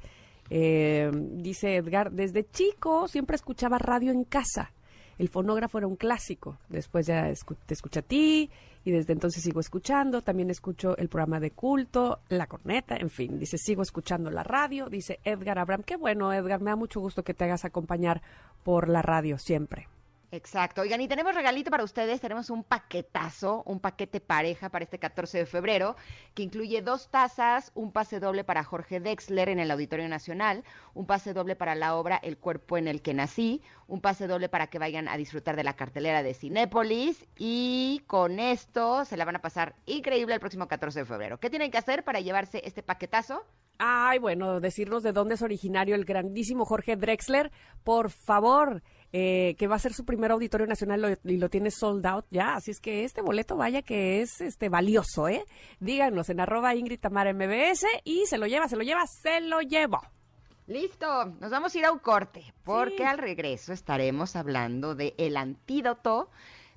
Eh, dice Edgar, desde chico siempre escuchaba radio en casa. El fonógrafo era un clásico. Después ya te escucha a ti y desde entonces sigo escuchando. También escucho el programa de culto, la corneta, en fin. Dice, sigo escuchando la radio. Dice Edgar Abraham, qué bueno, Edgar. Me da mucho gusto que te hagas acompañar por la radio siempre. Exacto. Oigan, y tenemos regalito para ustedes. Tenemos un paquetazo, un paquete pareja para este 14 de febrero, que incluye dos tazas, un pase doble para Jorge Dexler en el Auditorio Nacional, un pase doble para la obra El cuerpo en el que nací, un pase doble para que vayan a disfrutar de la cartelera de Cinépolis. Y con esto se la van a pasar increíble el próximo 14 de febrero. ¿Qué tienen que hacer para llevarse este paquetazo? Ay, bueno, decirnos de dónde es originario el grandísimo Jorge Drexler, por favor. Eh, que va a ser su primer auditorio nacional y lo tiene sold out ya. Así es que este boleto, vaya que es este valioso, ¿eh? Díganos en arroba Ingrid Tamara MBS y se lo lleva, se lo lleva, se lo llevo. Listo, nos vamos a ir a un corte porque al regreso estaremos hablando de el antídoto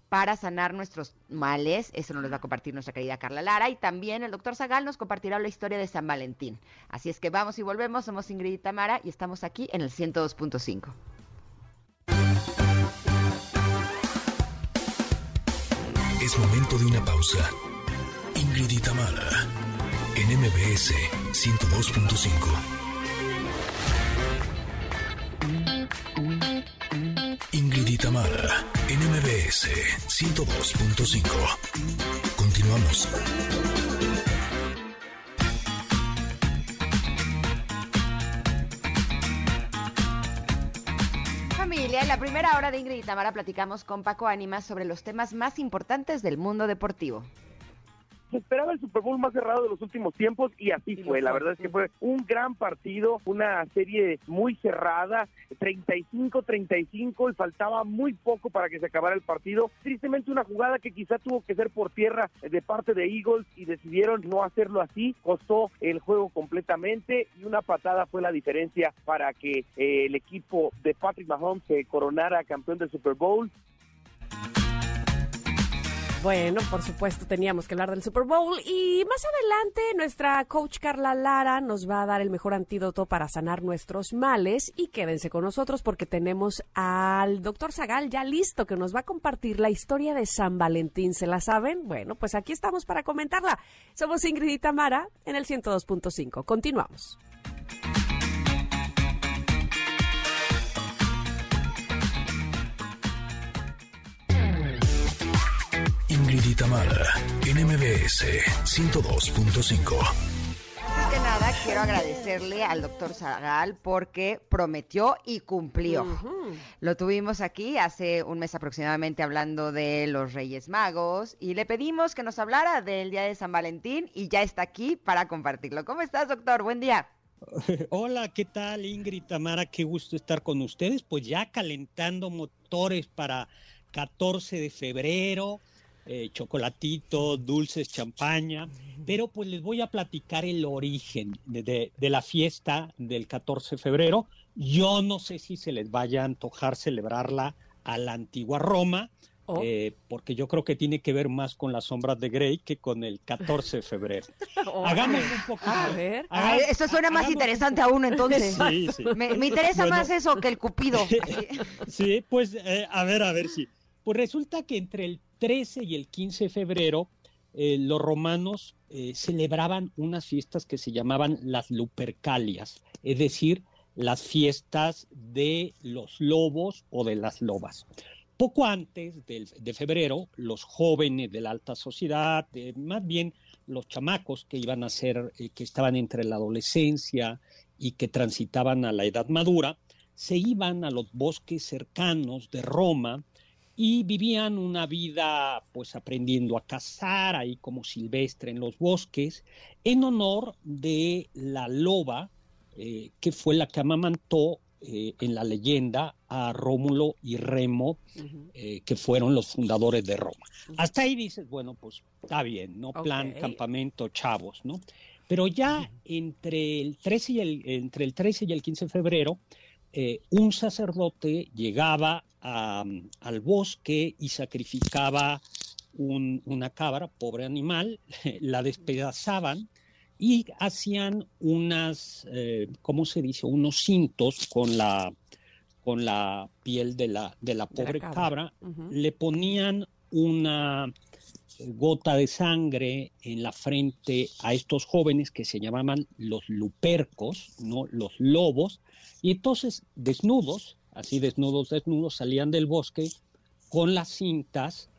para sanar nuestros males. Eso nos lo va a compartir nuestra querida Carla Lara. Y también el doctor Zagal nos compartirá la historia de San Valentín. Así es que vamos y volvemos. Somos Ingrid y Tamara y estamos aquí en el 102.5. Momento de una pausa. Ingrid y Tamara, en MBS 102.5. Ingrid y Tamara, en MBS 102.5. Continuamos. En la primera hora de Ingrid y Tamara platicamos con Paco Ánimas sobre los temas más importantes del mundo deportivo se esperaba el Super Bowl más cerrado de los últimos tiempos y así fue. La verdad es que fue un gran partido, una serie muy cerrada, 35-35 y faltaba muy poco para que se acabara el partido. Tristemente una jugada que quizá tuvo que ser por tierra de parte de Eagles y decidieron no hacerlo así. Costó el juego completamente y una patada fue la diferencia para que eh, el equipo de Patrick Mahomes se coronara campeón del Super Bowl. Bueno, por supuesto, teníamos que hablar del Super Bowl y más adelante nuestra coach Carla Lara nos va a dar el mejor antídoto para sanar nuestros males y quédense con nosotros porque tenemos al doctor Zagal ya listo que nos va a compartir la historia de San Valentín. ¿Se la saben? Bueno, pues aquí estamos para comentarla. Somos Ingrid y Tamara en el 102.5. Continuamos. Ingrid Tamara, en MBS 102.5. Antes que nada, quiero agradecerle al doctor Zagal porque prometió y cumplió. Lo tuvimos aquí hace un mes aproximadamente hablando de los Reyes Magos y le pedimos que nos hablara del Día de San Valentín y ya está aquí para compartirlo. ¿Cómo estás, doctor? Buen día. Hola, ¿qué tal Ingrid Tamara? Qué gusto estar con ustedes. Pues ya calentando motores para 14 de febrero eh, chocolatito, dulces, champaña, pero pues les voy a platicar el origen de, la fiesta del 14 de febrero. Yo no sé si se les vaya a antojar celebrarla a la antigua Roma, oh. eh, porque yo creo que tiene que ver más con las sombras de Grey que con el 14 de febrero. Hagamos un poco. A ver. eso suena más interesante a uno entonces. Sí, sí. Me, interesa más eso que el cupido. sí, pues eh, a ver, a ver si. Pues resulta que entre el 13 y el 15 de febrero, eh, los romanos eh, celebraban unas fiestas que se llamaban las Lupercalias, es decir, las fiestas de los lobos o de las lobas. Poco antes de, febrero, los jóvenes de la alta sociedad, más bien los chamacos que iban a ser, eh, que estaban entre la adolescencia y que transitaban a la edad madura, se iban a los bosques cercanos de Roma y vivían una vida pues aprendiendo a cazar ahí como silvestre en los bosques en honor de la loba eh, que fue la que amamantó eh, en la leyenda a Rómulo y Remo, eh, que fueron los fundadores de Roma. Hasta ahí dices, bueno, pues está bien, ¿no? Plan, campamento, chavos, ¿no? Pero ya entre el 13 y el, entre el 13 y el 15 de febrero, un sacerdote llegaba al bosque y sacrificaba una cabra, pobre animal, la despedazaban y hacían unas, eh, ¿cómo se dice? Unos cintos con la, con la piel de la, de la pobre cabra, le ponían una gota de sangre en la frente a estos jóvenes que se llamaban los lupercos, ¿no? Los lobos, y entonces desnudos, así desnudos, desnudos, salían del bosque con las cintas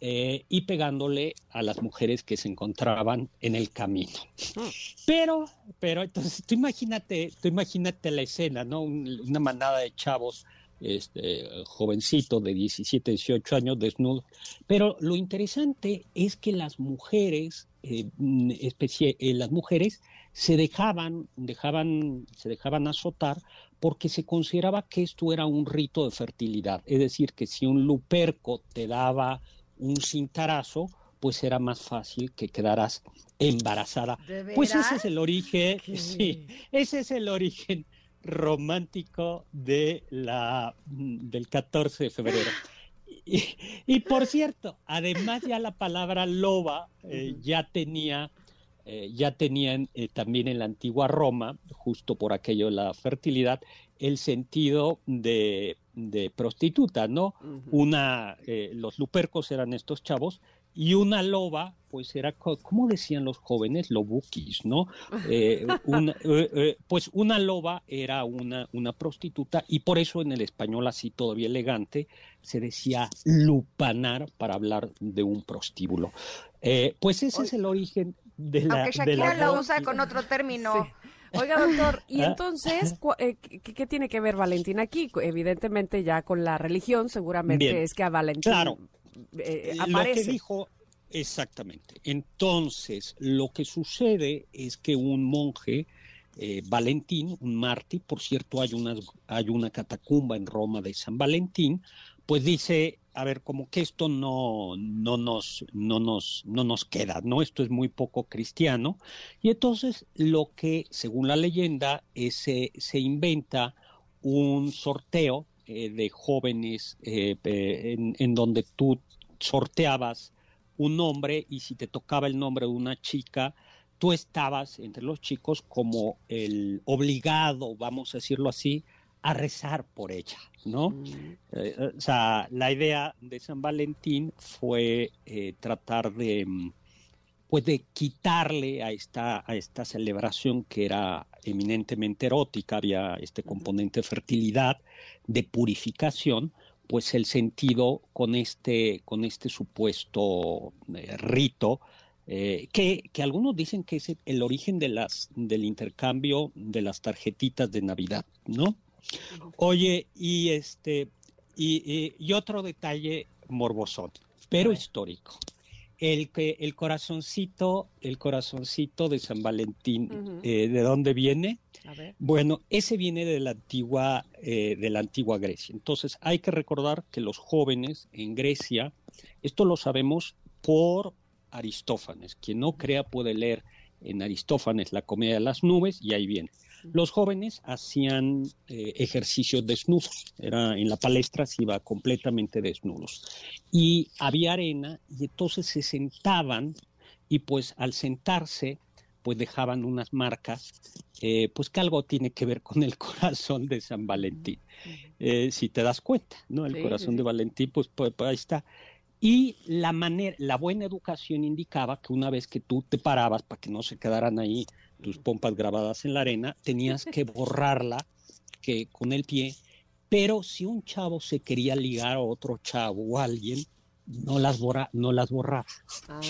eh, y pegándole a las mujeres que se encontraban en el camino. Ah. Pero, pero entonces tú imagínate, tú imagínate la escena, ¿no? una manada de chavos este, jovencito de 17, 18 años desnudo. Pero lo interesante es que las mujeres, eh, eh, las mujeres se dejaban, dejaban, se dejaban azotar porque se consideraba que esto era un rito de fertilidad. Es decir, que si un luperco te daba un cintarazo, pues era más fácil que quedaras embarazada. Pues ese es el origen, sí, ese es el origen romántico de la, del 14 de febrero. Y, por cierto, además ya la palabra loba eh, ya tenía, eh, ya tenían eh, también en la antigua Roma, justo por aquello de la fertilidad, el sentido de, prostituta, ¿no? Una, los lupercos eran estos chavos y una loba, pues era, ¿cómo decían los jóvenes? Lobuquis, ¿no? Eh, eh, pues una loba era una, una prostituta y por eso en el español así todavía elegante se decía lupanar para hablar de un prostíbulo. pues ese es el origen de la... Aunque Shakira lo usa con otro término. Oiga, doctor, ¿y ah. entonces eh, ¿qué, tiene que ver Valentín aquí? Evidentemente ya con la religión, seguramente es que a Valentín claro. Eh, aparece. Lo que dijo, exactamente. Entonces, lo que sucede es que un monje, eh, Valentín, un mártir, por cierto, hay una, hay una catacumba en Roma de San Valentín, pues dice, a ver, como que esto no, no, nos, no, nos, no nos queda, ¿no? Esto es muy poco cristiano. Y entonces lo que, según la leyenda, es, se inventa un sorteo eh, de jóvenes eh, en, en, donde tú sorteabas un nombre y si te tocaba el nombre de una chica, tú estabas entre los chicos como el obligado, vamos a decirlo así, a rezar por ella, ¿no? Mm. Eh, o sea, la idea de San Valentín fue tratar de, mm, pues de quitarle a esta, a esta celebración que era eminentemente erótica, había este componente de fertilidad, de purificación, pues el sentido con este, con este supuesto eh, rito, que, que, algunos dicen que es el origen de las, del intercambio de las tarjetitas de Navidad, ¿no? Oye, y este, y, otro detalle morbosón, pero histórico. El que el corazoncito, el corazoncito de San Valentín, eh, ¿de dónde viene? Bueno, ese viene de la antigua, eh, de la antigua Grecia. Entonces, hay que recordar que los jóvenes en Grecia, esto lo sabemos por Aristófanes. Quien no crea puede leer en Aristófanes la comedia de las nubes y ahí viene. Los jóvenes hacían eh, ejercicios desnudos, era en la palestra se iba completamente desnudos y había arena y entonces se sentaban y pues al sentarse pues dejaban unas marcas, eh, pues que algo tiene que ver con el corazón de San Valentín, eh, si te das cuenta, ¿no? El corazón de Valentín, pues, pues, pues, ahí está. Y la manera, la buena educación indicaba que una vez que tú te parabas para que no se quedaran ahí tus pompas grabadas en la arena, tenías que borrarla que con el pie, pero si un chavo se quería ligar a otro chavo o alguien, no las borra, no las borraba. Ah.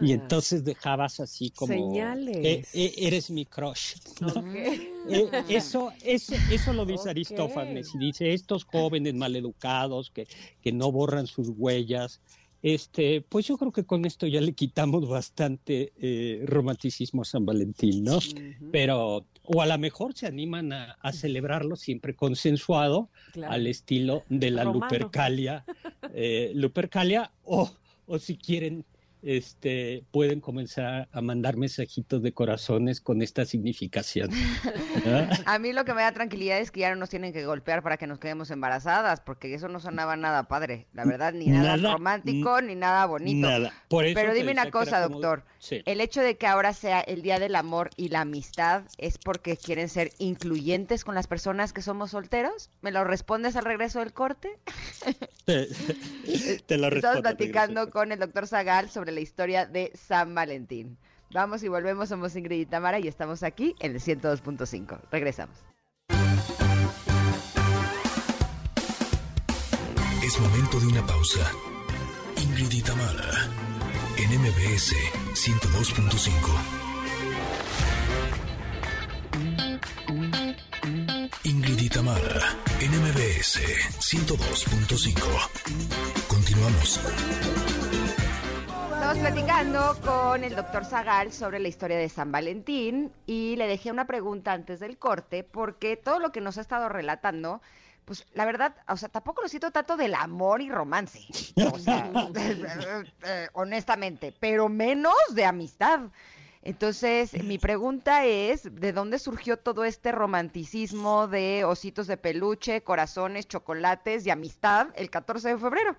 Y entonces dejabas así como Señales. "Eh, eh, eres mi crush. Eh, eso, eso, eso lo dice. Aristófanes y dice estos jóvenes maleducados que, que no borran sus huellas. Este, pues yo creo que con esto ya le quitamos bastante eh, romanticismo a San Valentín, ¿no? Pero, o a lo mejor se animan a, a celebrarlo siempre consensuado, claro. al estilo de la Romano. Lupercalia, eh, Lupercalia, o, o si quieren, este, pueden comenzar a mandar mensajitos de corazones con esta significación. ¿no? A mí lo que me da tranquilidad es que ya no nos tienen que golpear para que nos quedemos embarazadas, porque eso no sonaba nada padre, la verdad, ni nada, Nada, romántico, ni nada bonito. Nada. Por eso Pero dime una cosa, como- doctor. Sí. El hecho de que ahora sea el Día del Amor y la Amistad es porque quieren ser incluyentes con las personas que somos solteros. ¿Me lo respondes al regreso del corte? Te, te lo Estamos respondo, platicando regreso. con el doctor Zagal sobre la historia de San Valentín. Vamos y volvemos, somos Ingrid y Tamara y estamos aquí en el 102.5. Regresamos. Es momento de una pausa. Ingrid y Tamara, en MBS 102.5. Ingrid y Tamara, en MBS 102.5. Continuamos. Estamos platicando con el doctor Zagal sobre la historia de San Valentín y le dejé una pregunta antes del corte porque todo lo que nos ha estado relatando, pues la verdad, o sea, tampoco lo siento tanto del amor y romance, o sea, eh, honestamente, pero menos de amistad. Entonces, mi pregunta es, ¿de dónde surgió todo este romanticismo de ositos de peluche, corazones, chocolates y amistad el 14 de febrero?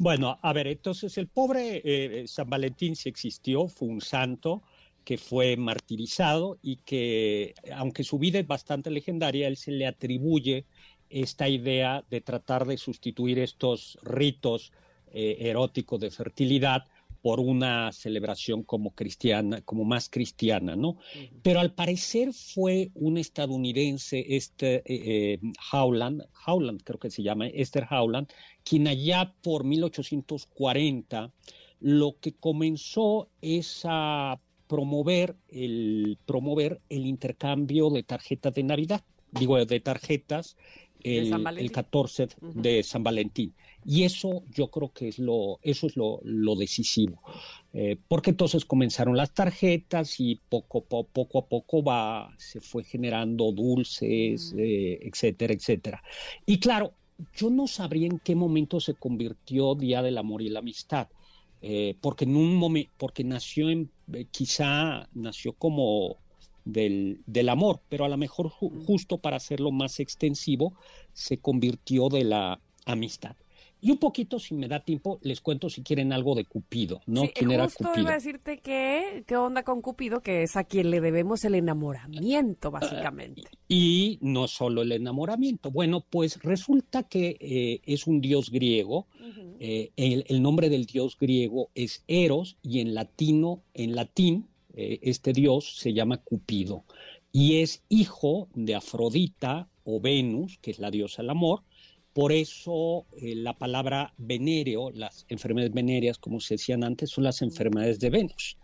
Bueno, a ver, entonces el pobre eh, San Valentín sí existió, fue un santo que fue martirizado y que, aunque su vida es bastante legendaria, él se le atribuye esta idea de tratar de sustituir estos ritos eh, eróticos de fertilidad por una celebración como cristiana, como más cristiana, ¿no? Pero al parecer fue un estadounidense, este eh, eh, Howland, Howland creo que se llama, Esther Howland, quien allá por 1840 lo que comenzó es a promover el, promover el intercambio de tarjetas de Navidad, digo, de tarjetas el, el 14 Ujú. de San Valentín. Y eso yo creo que es lo, eso es lo, lo decisivo. Eh, porque entonces comenzaron las tarjetas y poco, po- poco a poco va, se fue generando dulces, eh, etcétera, etcétera. Y claro, yo no sabría en qué momento se convirtió Día del Amor y la Amistad, eh, porque en un momento, porque nació en, quizá nació como del, del amor, pero a lo mejor ju- justo para hacerlo más extensivo, se convirtió de la amistad. Y un poquito, si me da tiempo, les cuento si quieren algo de Cupido, ¿no? Sí, ¿Quién era justo Cupido? iba a decirte que, ¿qué onda con Cupido? Que es a quien le debemos el enamoramiento, básicamente. Y no solo el enamoramiento. Bueno, pues resulta que eh, es un dios griego. eh, el, el nombre del dios griego es Eros y en latino, en latín, este dios se llama Cupido y es hijo de Afrodita o Venus, que es la diosa del amor. Por eso eh, la palabra venéreo, las enfermedades venéreas, como se decían antes, son las enfermedades de Venus.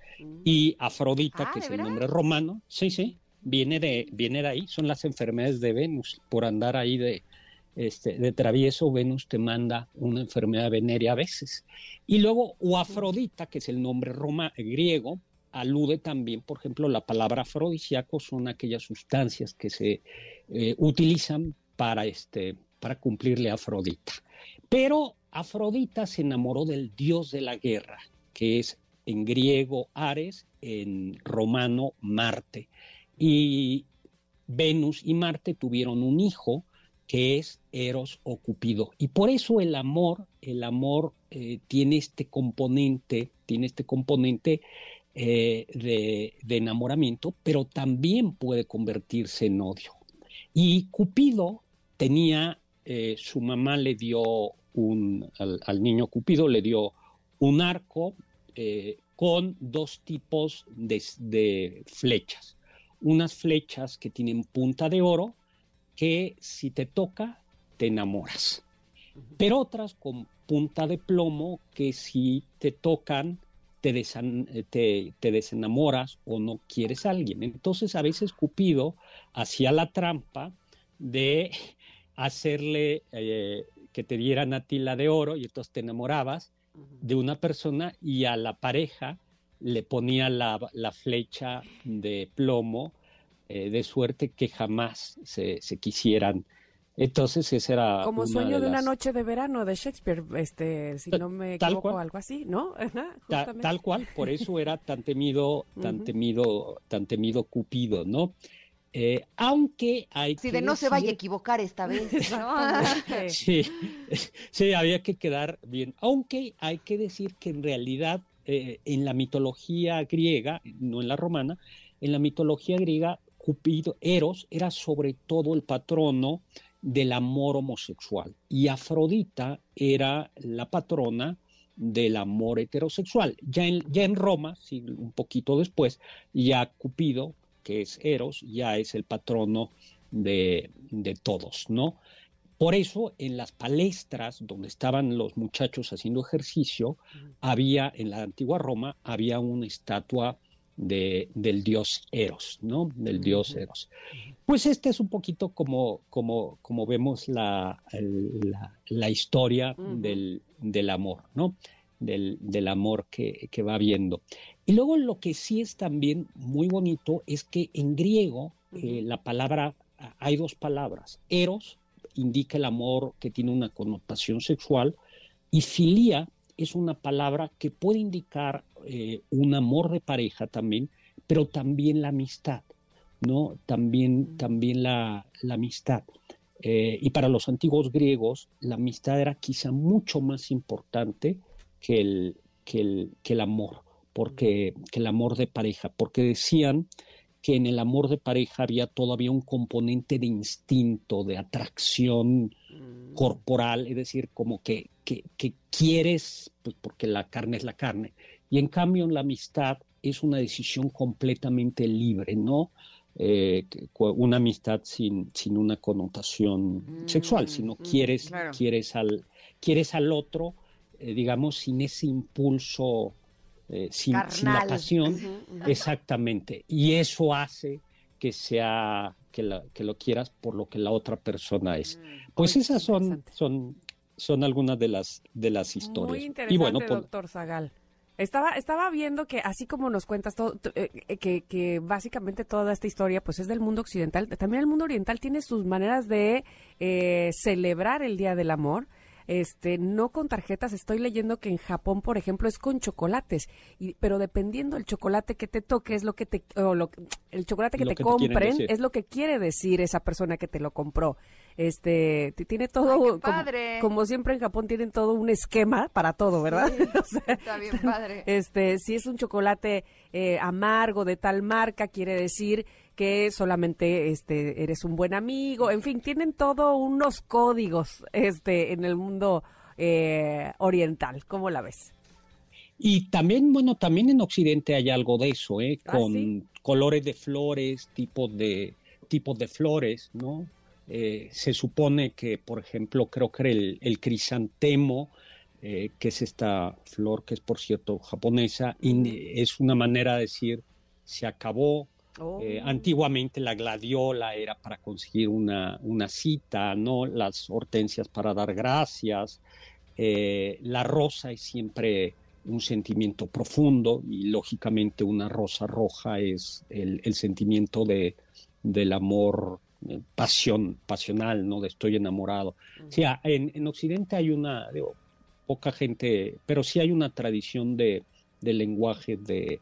Y Afrodita, Ah, que ¿de es el nombre romano, sí, sí, viene de, viene de ahí, son las enfermedades de Venus. Por andar ahí de, este, de travieso, Venus te manda una enfermedad venérea a veces. Y luego, o Afrodita, que es el nombre roma, griego, alude también, por ejemplo, la palabra afrodisíaco son aquellas sustancias que se eh, utilizan para, este, para cumplirle a Afrodita. Pero Afrodita se enamoró del dios de la guerra, que es en griego Ares, en romano Marte. Y Venus y Marte tuvieron un hijo que es Eros o Cupido. Y por eso el amor, el amor eh, tiene este componente, tiene este componente eh, de, de enamoramiento, pero también puede convertirse en odio. Y Cupido tenía, eh, su mamá le dio un, al, al niño Cupido le dio un arco eh, con dos tipos de, de flechas. Unas flechas que tienen punta de oro que si te toca, te enamoras. Pero otras con punta de plomo que si te tocan, te, te, te, desenamoras o no quieres a alguien. Entonces a veces Cupido hacía la trampa de hacerle eh, que te dieran a ti la de oro y entonces te enamorabas de una persona y a la pareja le ponía la, flecha de plomo eh, de suerte que jamás se, quisieran. Entonces ese era como sueño de, una noche de verano de Shakespeare, este, si no me equivoco, algo así, ¿no? tal cual, por eso era tan temido, tan temido, tan temido Cupido, ¿no? Eh, aunque hay si de no se vaya a equivocar esta vez, sí, sí, había que quedar bien. Aunque hay que decir que en realidad eh, en la mitología griega, no en la romana, en la mitología griega, Cupido, Eros, era sobre todo el patrono del amor homosexual y Afrodita era la patrona del amor heterosexual. Ya en, ya en Roma, un poquito después, ya Cupido que es Eros, ya es el patrono de, todos, ¿no? Por eso en las palestras donde estaban los muchachos haciendo ejercicio, había, en la antigua Roma, había una estatua de, del dios Eros, ¿no? Del dios Eros. Pues este es un poquito como, como, como vemos la, la, historia del, del, amor, ¿no? Del, del amor que, que, va viendo. Y luego lo que sí es también muy bonito es que en griego eh, la palabra, hay dos palabras. Eros indica el amor que tiene una connotación sexual y filia es una palabra que puede indicar eh, un amor de pareja también, pero también la amistad, ¿no? También, también la, amistad. Eh, y para los antiguos griegos, la amistad era quizá mucho más importante que el, que el, que el amor porque que el amor de pareja, porque decían que en el amor de pareja había todavía un componente de instinto, de atracción mm. corporal, es decir, como que, que, quieres, pues porque la carne es la carne. Y en cambio en la amistad es una decisión completamente libre, ¿no? Eh, una amistad sin, sin una connotación mm, sexual, sino mm, quieres, quieres, al, quieres al otro, eh, digamos, sin ese impulso eh, sin, la pasión, exactamente. Y eso hace que sea que, que, lo quieras por lo que la otra persona es. Mm, pues esas son, son, son algunas de las, de las historias. Muy interesante, y bueno, doctor Zagal. Estaba, estaba viendo que así como nos cuentas todo, eh, eh, que, que, básicamente toda esta historia pues es del mundo occidental, también el mundo oriental tiene sus maneras de celebrar el Día del Amor este, no con tarjetas. Estoy leyendo que en Japón, por ejemplo, es con chocolates, y, pero dependiendo el chocolate que te toque, es lo que te, o lo, el chocolate que te compren, es lo que quiere decir esa persona que te lo compró. Este, tiene todo, como, siempre en Japón tienen todo un esquema para todo, ¿verdad? está bien padre. Este, si es un chocolate eh, amargo de tal marca, quiere decir que solamente este eres un buen amigo, en fin, tienen todo unos códigos este en el mundo eh, oriental. ¿Cómo la ves? Y también, bueno, también en Occidente hay algo de eso, ¿eh? ¿Ah, con colores de flores, tipos de, tipos de flores, ¿no? Eh, se supone que, por ejemplo, creo que el, el crisantemo, eh, que es esta flor que es, por cierto, japonesa, es una manera de decir, se acabó. Eh, oh. antiguamente la gladiola era para conseguir una, una, cita, ¿no? Las hortensias para dar gracias. la rosa es siempre un sentimiento profundo y lógicamente una rosa roja es el, el sentimiento de, del amor pasión, pasional, ¿no? De estoy enamorado. O sea, en, en Occidente hay una, digo, poca gente, pero sí hay una tradición de, de lenguaje de,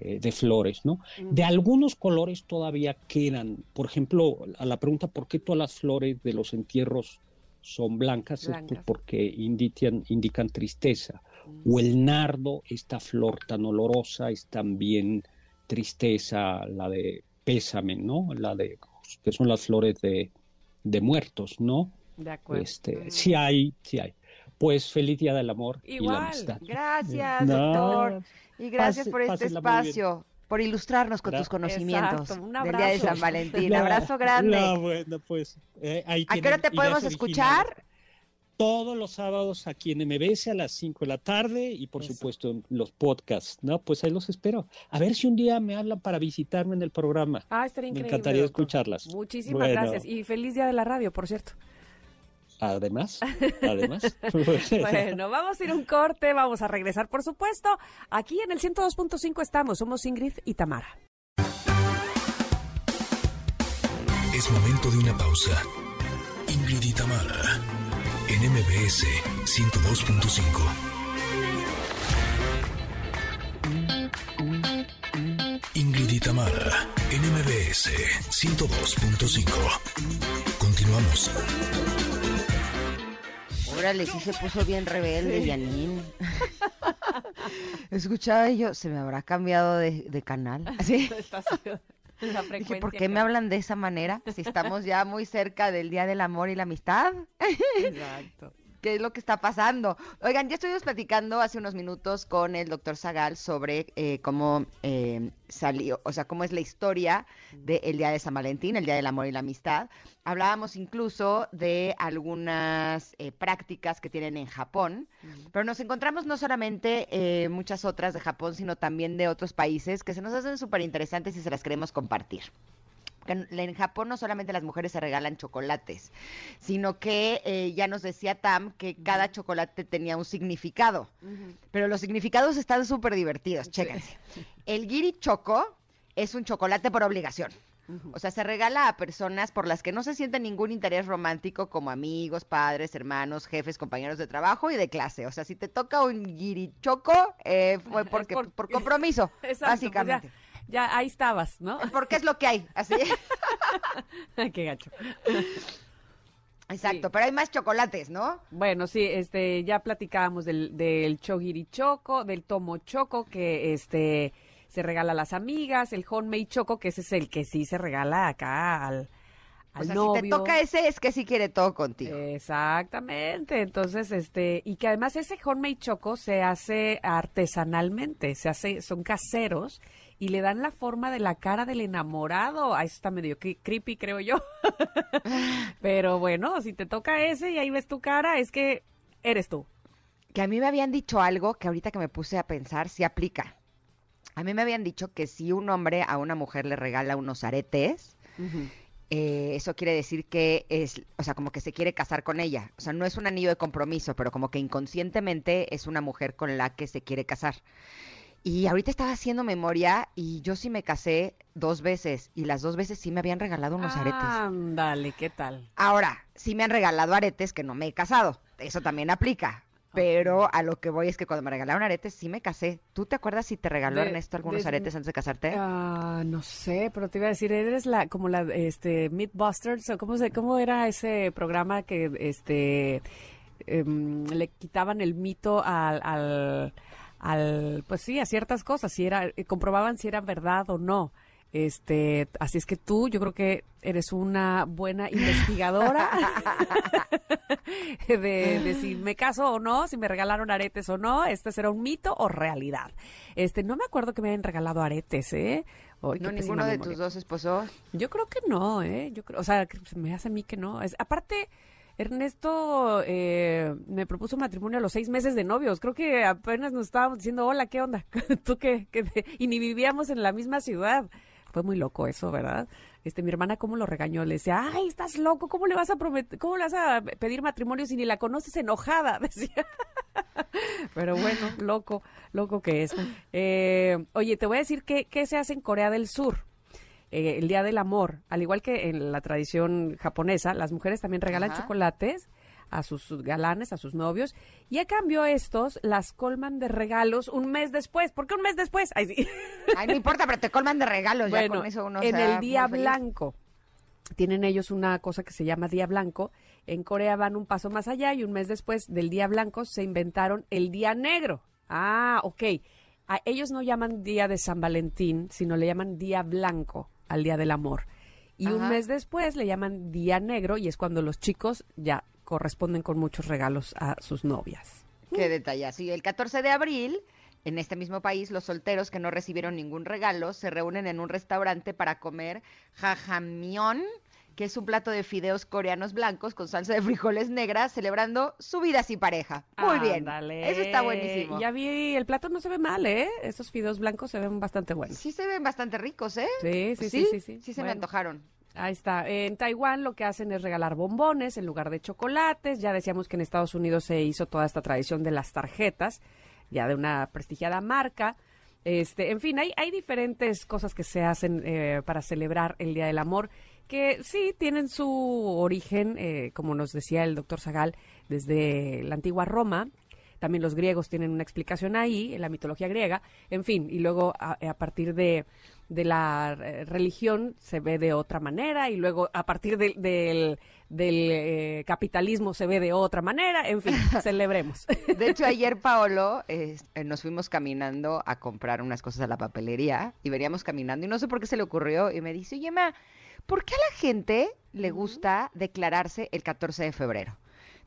eh, de flores, ¿no? De algunos colores todavía quedan. Por ejemplo, a la pregunta por qué todas las flores de los entierros son blancas, es porque indican, indican tristeza. O el nardo, esta flor tan olorosa, es también tristeza, la de pésame, ¿no? La de que son las flores de, muertos, ¿no? De acuerdo. Este, sí hay, sí hay. Pues feliz día del amor y la amistad. Gracias, doctor. Y gracias por este espacio. por ilustrarnos con tus conocimientos Exacto, un del día de abrazo. San Valentín. No, abrazo grande. No, bueno, pues. eh, ahí ¿A qué hora te podemos escuchar? Todos los sábados aquí en MBS a las 5 de la tarde y por Eso. supuesto en los podcasts, ¿no? Pues ahí los espero. A ver si un día me hablan para visitarme en el programa. Ah, estaría Me increíble. encantaría doctor. escucharlas. Muchísimas Bueno. gracias. Y feliz día de la radio, por cierto. Además, además. Bueno, vamos a ir a un corte, vamos a regresar, por supuesto. Aquí en el 102.5 estamos, somos Ingrid y Tamara. Es momento de una pausa. Ingrid y Tamara, en MBS 102.5. Ingrid y Tamara, en MBS 102.5. Continuamos. Órale, sí se puso bien rebelde, Janine. Escuchaba y yo, ¿se me habrá cambiado de, de canal? Así. La Dije, ¿por qué me hablan de esa manera? Si estamos ya muy cerca del Día del Amor y la Amistad. Exacto. ¿Qué es lo que está pasando? Oigan, ya estuvimos platicando hace unos minutos con el doctor Zagal sobre eh, cómo eh, salió, o sea, cómo es la historia del Día de San Valentín, el Día del Amor y la Amistad. Hablábamos incluso de algunas eh, prácticas que tienen en Japón, pero nos encontramos no solamente eh, muchas otras de Japón, sino también de otros países que se nos hacen súper interesantes y se las queremos compartir. Que En, Japón no solamente las mujeres se regalan chocolates, sino que eh, ya nos decía Tam que cada chocolate tenía un significado. Pero los significados están súper divertidos, chéquense. El giri choco es un chocolate por obligación. O sea, se regala a personas por las que no se siente ningún interés romántico, como amigos, padres, hermanos, jefes, compañeros de trabajo y de clase. O sea, si te toca un girichoco, eh, fue porque, por- por compromiso, Exacto, pues ya- ahí estabas, ¿no? Porque es lo que hay, así. Qué gacho. Exacto, Sí. pero hay más chocolates, ¿no? Bueno, sí, este, ya platicábamos del, del chogirichoco, del tomo choco, que este se regala a las amigas, el honmei choco, que ese es el que sí se regala acá al, al O sea, novio. si te toca ese, es que sí quiere todo contigo. Exactamente, entonces, este, y que además ese honmei choco se hace artesanalmente, se hace, son caseros y le dan la forma de la cara del enamorado. Ahí está medio cre- creepy, creo yo. Pero bueno, si te toca ese y ahí ves tu cara, es que eres tú. Que a mí me habían dicho algo que ahorita que me puse a pensar, sí aplica. A mí me habían dicho que si un hombre a una mujer le regala unos aretes, eh, eso quiere decir que es, o sea, como que se quiere casar con ella. O sea, no es un anillo de compromiso, pero como que inconscientemente es una mujer con la que se quiere casar. Y ahorita estaba haciendo memoria y yo sí me casé dos veces y las dos veces sí me habían regalado unos aretes. Ándale, ¿qué tal? Ahora, sí me han regalado aretes que no me he casado. Eso también aplica. Pero a lo que voy es que cuando me regalaron aretes sí me casé. ¿Tú te acuerdas si te regaló De- Ernesto algunos de- aretes antes de casarte? Ah, no sé, pero te iba a decir, eres la como la este Mythbusters o cómo se cómo era ese programa que este em, le quitaban el mito al, al al pues sí, a ciertas cosas, si era eh, comprobaban si era verdad o no. Este, así es que tú, yo creo que eres una buena investigadora de, de si me caso o no, si me regalaron aretes o no, este será un mito o realidad. Este, no me acuerdo que me hayan regalado aretes, ¿eh? No, ninguno de memoria. tus dos esposos. Yo creo que no, ¿eh? Yo creo, o sea, me hace a mí que no. Es, aparte, Ernesto eh, me propuso matrimonio a los seis meses de novios. Creo que apenas nos estábamos diciendo, hola, ¿qué onda? ¿Tú qué? ¿Qué te-?" Y ni vivíamos en la misma ciudad. Fue muy loco eso, ¿verdad? Este, mi hermana, ¿cómo lo regañó? Le decía, ay, estás loco, ¿cómo le vas a prometer, cómo le vas a pedir matrimonio si ni la conoces enojada? Decía. Pero bueno, loco, loco que es. Eh, oye, te voy a decir qué, qué se hace en Corea del Sur. Eh, el Día del Amor. Al igual que en la tradición japonesa, las mujeres también regalan Ajá. chocolates a sus galanes, a sus novios, y a cambio estos las colman de regalos un mes después. ¿Por qué un mes después? Ay, sí. Ay, no importa, pero te colman de regalos. ya Bueno, con eso uno en se el Día. Blanco. Tienen ellos una cosa que se llama Día Blanco. En Corea van un paso más allá y un mes después del Día Blanco se inventaron el Día Negro. Ah, ok. A ellos no llaman Día de San Valentín, sino le llaman Día Blanco al Día del Amor. Y un mes después le llaman Día Negro y es cuando los chicos ya corresponden con muchos regalos a sus novias. Qué detallazo. Y el 14 de abril En este mismo país, los solteros que no recibieron ningún regalo se reúnen en un restaurante para comer jajamión, que es un plato de fideos coreanos blancos con salsa de frijoles negras, celebrando su vida sin pareja. Muy bien. Eso está buenísimo. Ya vi, el plato no se ve mal, ¿eh? Esos fideos blancos se ven bastante buenos. Sí se ven bastante ricos, ¿eh? Sí, sí, sí, sí. sí, Sí se me antojaron. Ahí está. En Taiwán lo que hacen es regalar bombones en lugar de chocolates. Ya decíamos que en Estados Unidos se hizo toda esta tradición de las tarjetas, ya de una prestigiada marca. Este, en fin, hay, hay diferentes cosas que se hacen eh, para celebrar el Día del Amor, que sí tienen su origen, eh, como nos decía el doctor Zagal, desde la antigua Roma. También los griegos tienen una explicación ahí, en la mitología griega. En fin, y luego a, a partir de, de la eh, religión se ve de otra manera, y luego a partir del- del, del eh, capitalismo se ve de otra manera. En fin, celebremos. De hecho, ayer, Paolo, eh, nos fuimos caminando a comprar unas cosas a la papelería y veníamos caminando y no sé por qué se le ocurrió y me dice, oye, Ma, ¿por qué a la gente le gusta declararse el 14 de febrero?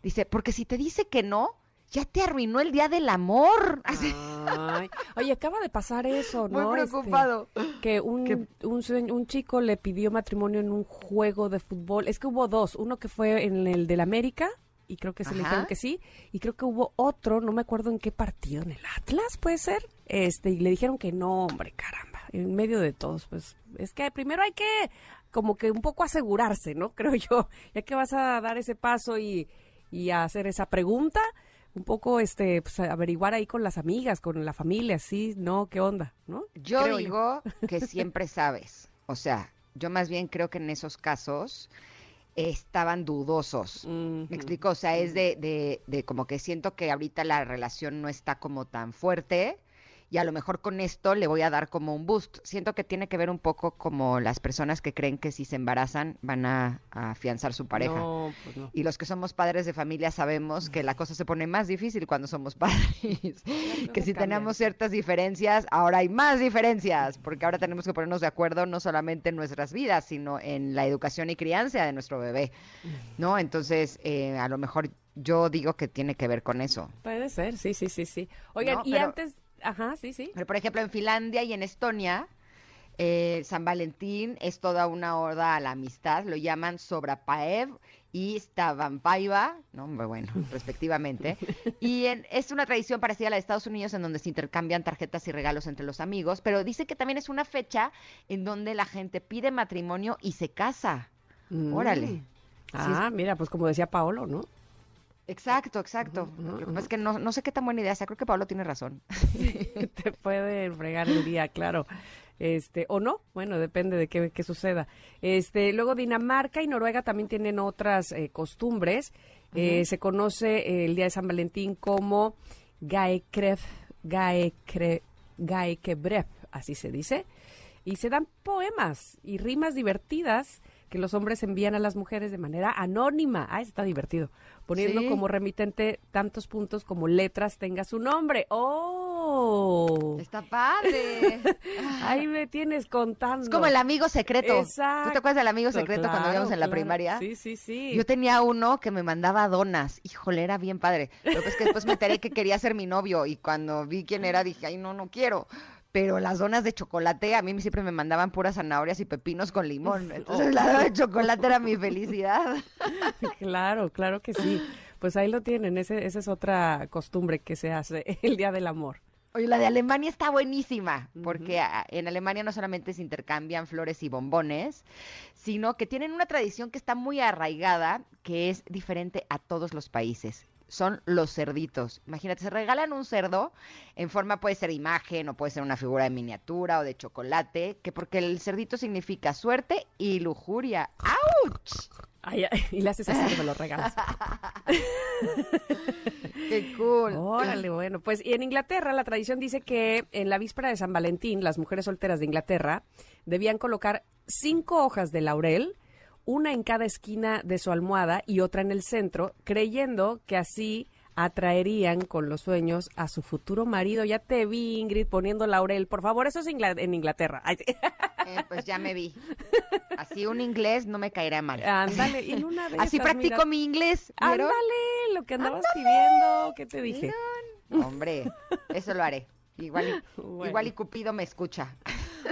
Dice, porque si te dice que no, ya te arruinó el día del amor. Ay, oye, acaba de pasar eso, ¿no? muy Este, preocupado. que un, un, chico le pidió matrimonio en un juego de fútbol. Es que hubo dos. Uno que fue en el del América, y creo que se le dijeron que sí. Y creo que hubo otro, no me acuerdo en qué partido, en el Atlas, puede ser. Este, y le dijeron que no, hombre, caramba. En medio de todos, pues es que primero hay que como que un poco asegurarse, ¿no? Creo yo. Ya que vas a dar ese paso y, y a hacer esa pregunta, un poco este, pues, averiguar ahí con las amigas, con la familia, sí, no, qué onda, ¿no? Yo Creo digo que siempre sabes. O sea, yo más bien creo que en esos casos estaban dudosos. ¿Me explico? O sea, es de, de, de como que siento que ahorita la relación no está como tan fuerte y a lo mejor con esto le voy a dar como un boost. Siento que tiene que ver un poco como las personas que creen que si se embarazan van a, a afianzar su pareja. No, pues no. Y los que somos padres de familia sabemos que la cosa se pone más difícil cuando somos padres. que si tenemos ciertas diferencias, ahora hay más diferencias, porque ahora tenemos que ponernos de acuerdo no solamente en nuestras vidas, sino en la educación y crianza de nuestro bebé. ¿No? Entonces, eh, a lo mejor yo digo que tiene que ver con eso. Puede ser, sí, sí, sí, sí. Oigan, No, y pero- antes, ajá, sí, sí. Pero, por ejemplo, en Finlandia y en Estonia, eh, San Valentín es toda una oda a la amistad, lo llaman Sobrapaev y Stavanpaiva, ¿no? Muy bueno, respectivamente. Y en- es una tradición parecida a la de Estados Unidos en donde se intercambian tarjetas y regalos entre los amigos, pero dice que también es una fecha en donde la gente pide matrimonio y se casa. Órale. Mm. Ah, mira, pues como decía Paolo, ¿no? Exacto, exacto. Es que no, no sé qué tan buena idea sea, creo que Pablo tiene razón. Te puede fregar el día, claro. Este, o no, bueno, depende de qué, qué suceda. Este, luego Dinamarca y Noruega también tienen otras eh, costumbres. Eh, se conoce eh, el día de San Valentín como Gaekref, Gaekre, Gaekebref, así se dice. Y se dan poemas y rimas divertidas que los hombres envían a las mujeres de manera anónima. Ah, está divertido. Poniendo Sí. como remitente tantos puntos como letras tenga su nombre. ¡Oh! Está padre. Ahí me tienes contando. Es como el amigo secreto. Exacto. ¿Tú te acuerdas del amigo secreto cuando íbamos en la claro. primaria? Sí, sí, sí. Yo tenía uno que me mandaba donas. Híjole, era bien padre. Lo que es que después me enteré que quería ser mi novio y cuando vi quién era dije, ay, no, no quiero. Pero las donas de chocolate, a mí siempre me mandaban puras zanahorias y pepinos con limón. Entonces la dona de chocolate era mi felicidad. Claro, claro que sí. Pues ahí lo tienen. Ese, esa es otra costumbre que se hace el Día del Amor. Oye, la de Alemania está buenísima, porque en Alemania no solamente se intercambian flores y bombones, sino que tienen una tradición que está muy arraigada, que es diferente a todos los países. Son los cerditos. Imagínate, se regalan un cerdo en forma, puede ser imagen o puede ser una figura de miniatura o de chocolate, que porque el cerdito significa suerte y lujuria. ¡Auch! Ay, ay, y le haces así que me lo regalas. ¡Qué cool! Órale, bueno, pues y en Inglaterra la tradición dice que en la víspera de San Valentín las mujeres solteras de Inglaterra debían colocar cinco hojas de laurel, una en cada esquina de su almohada y otra en el centro, creyendo que así atraerían con los sueños a su futuro marido. Ya te vi, Ingrid, poniendo laurel. Por favor, eso es en Inglaterra. Ay, sí. Eh, pues ya me vi. Así un inglés no me caerá mal. Ándale, y una de Así esas, practico mira- mi inglés. ¿vieron? Ándale, lo que andabas pidiendo, ¿qué te dije? Hombre, eso lo haré. Igual y, Bueno. igual y Cupido me escucha.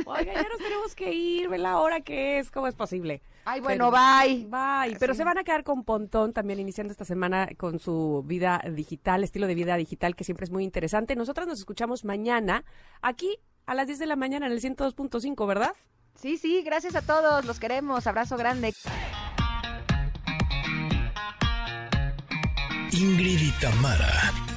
Oiga, ya nos tenemos que ir, ve la hora que es, ¿cómo es posible? Ay, bueno, Pero- bye. Bye. Pero Sí. se van a quedar con Pontón también iniciando esta semana con su vida digital, estilo de vida digital que siempre es muy interesante. Nosotras nos escuchamos mañana aquí a las 10 de la mañana en el 102.5, ¿verdad? Sí, sí, gracias a todos, los queremos. Abrazo grande. Ingrid y Tamara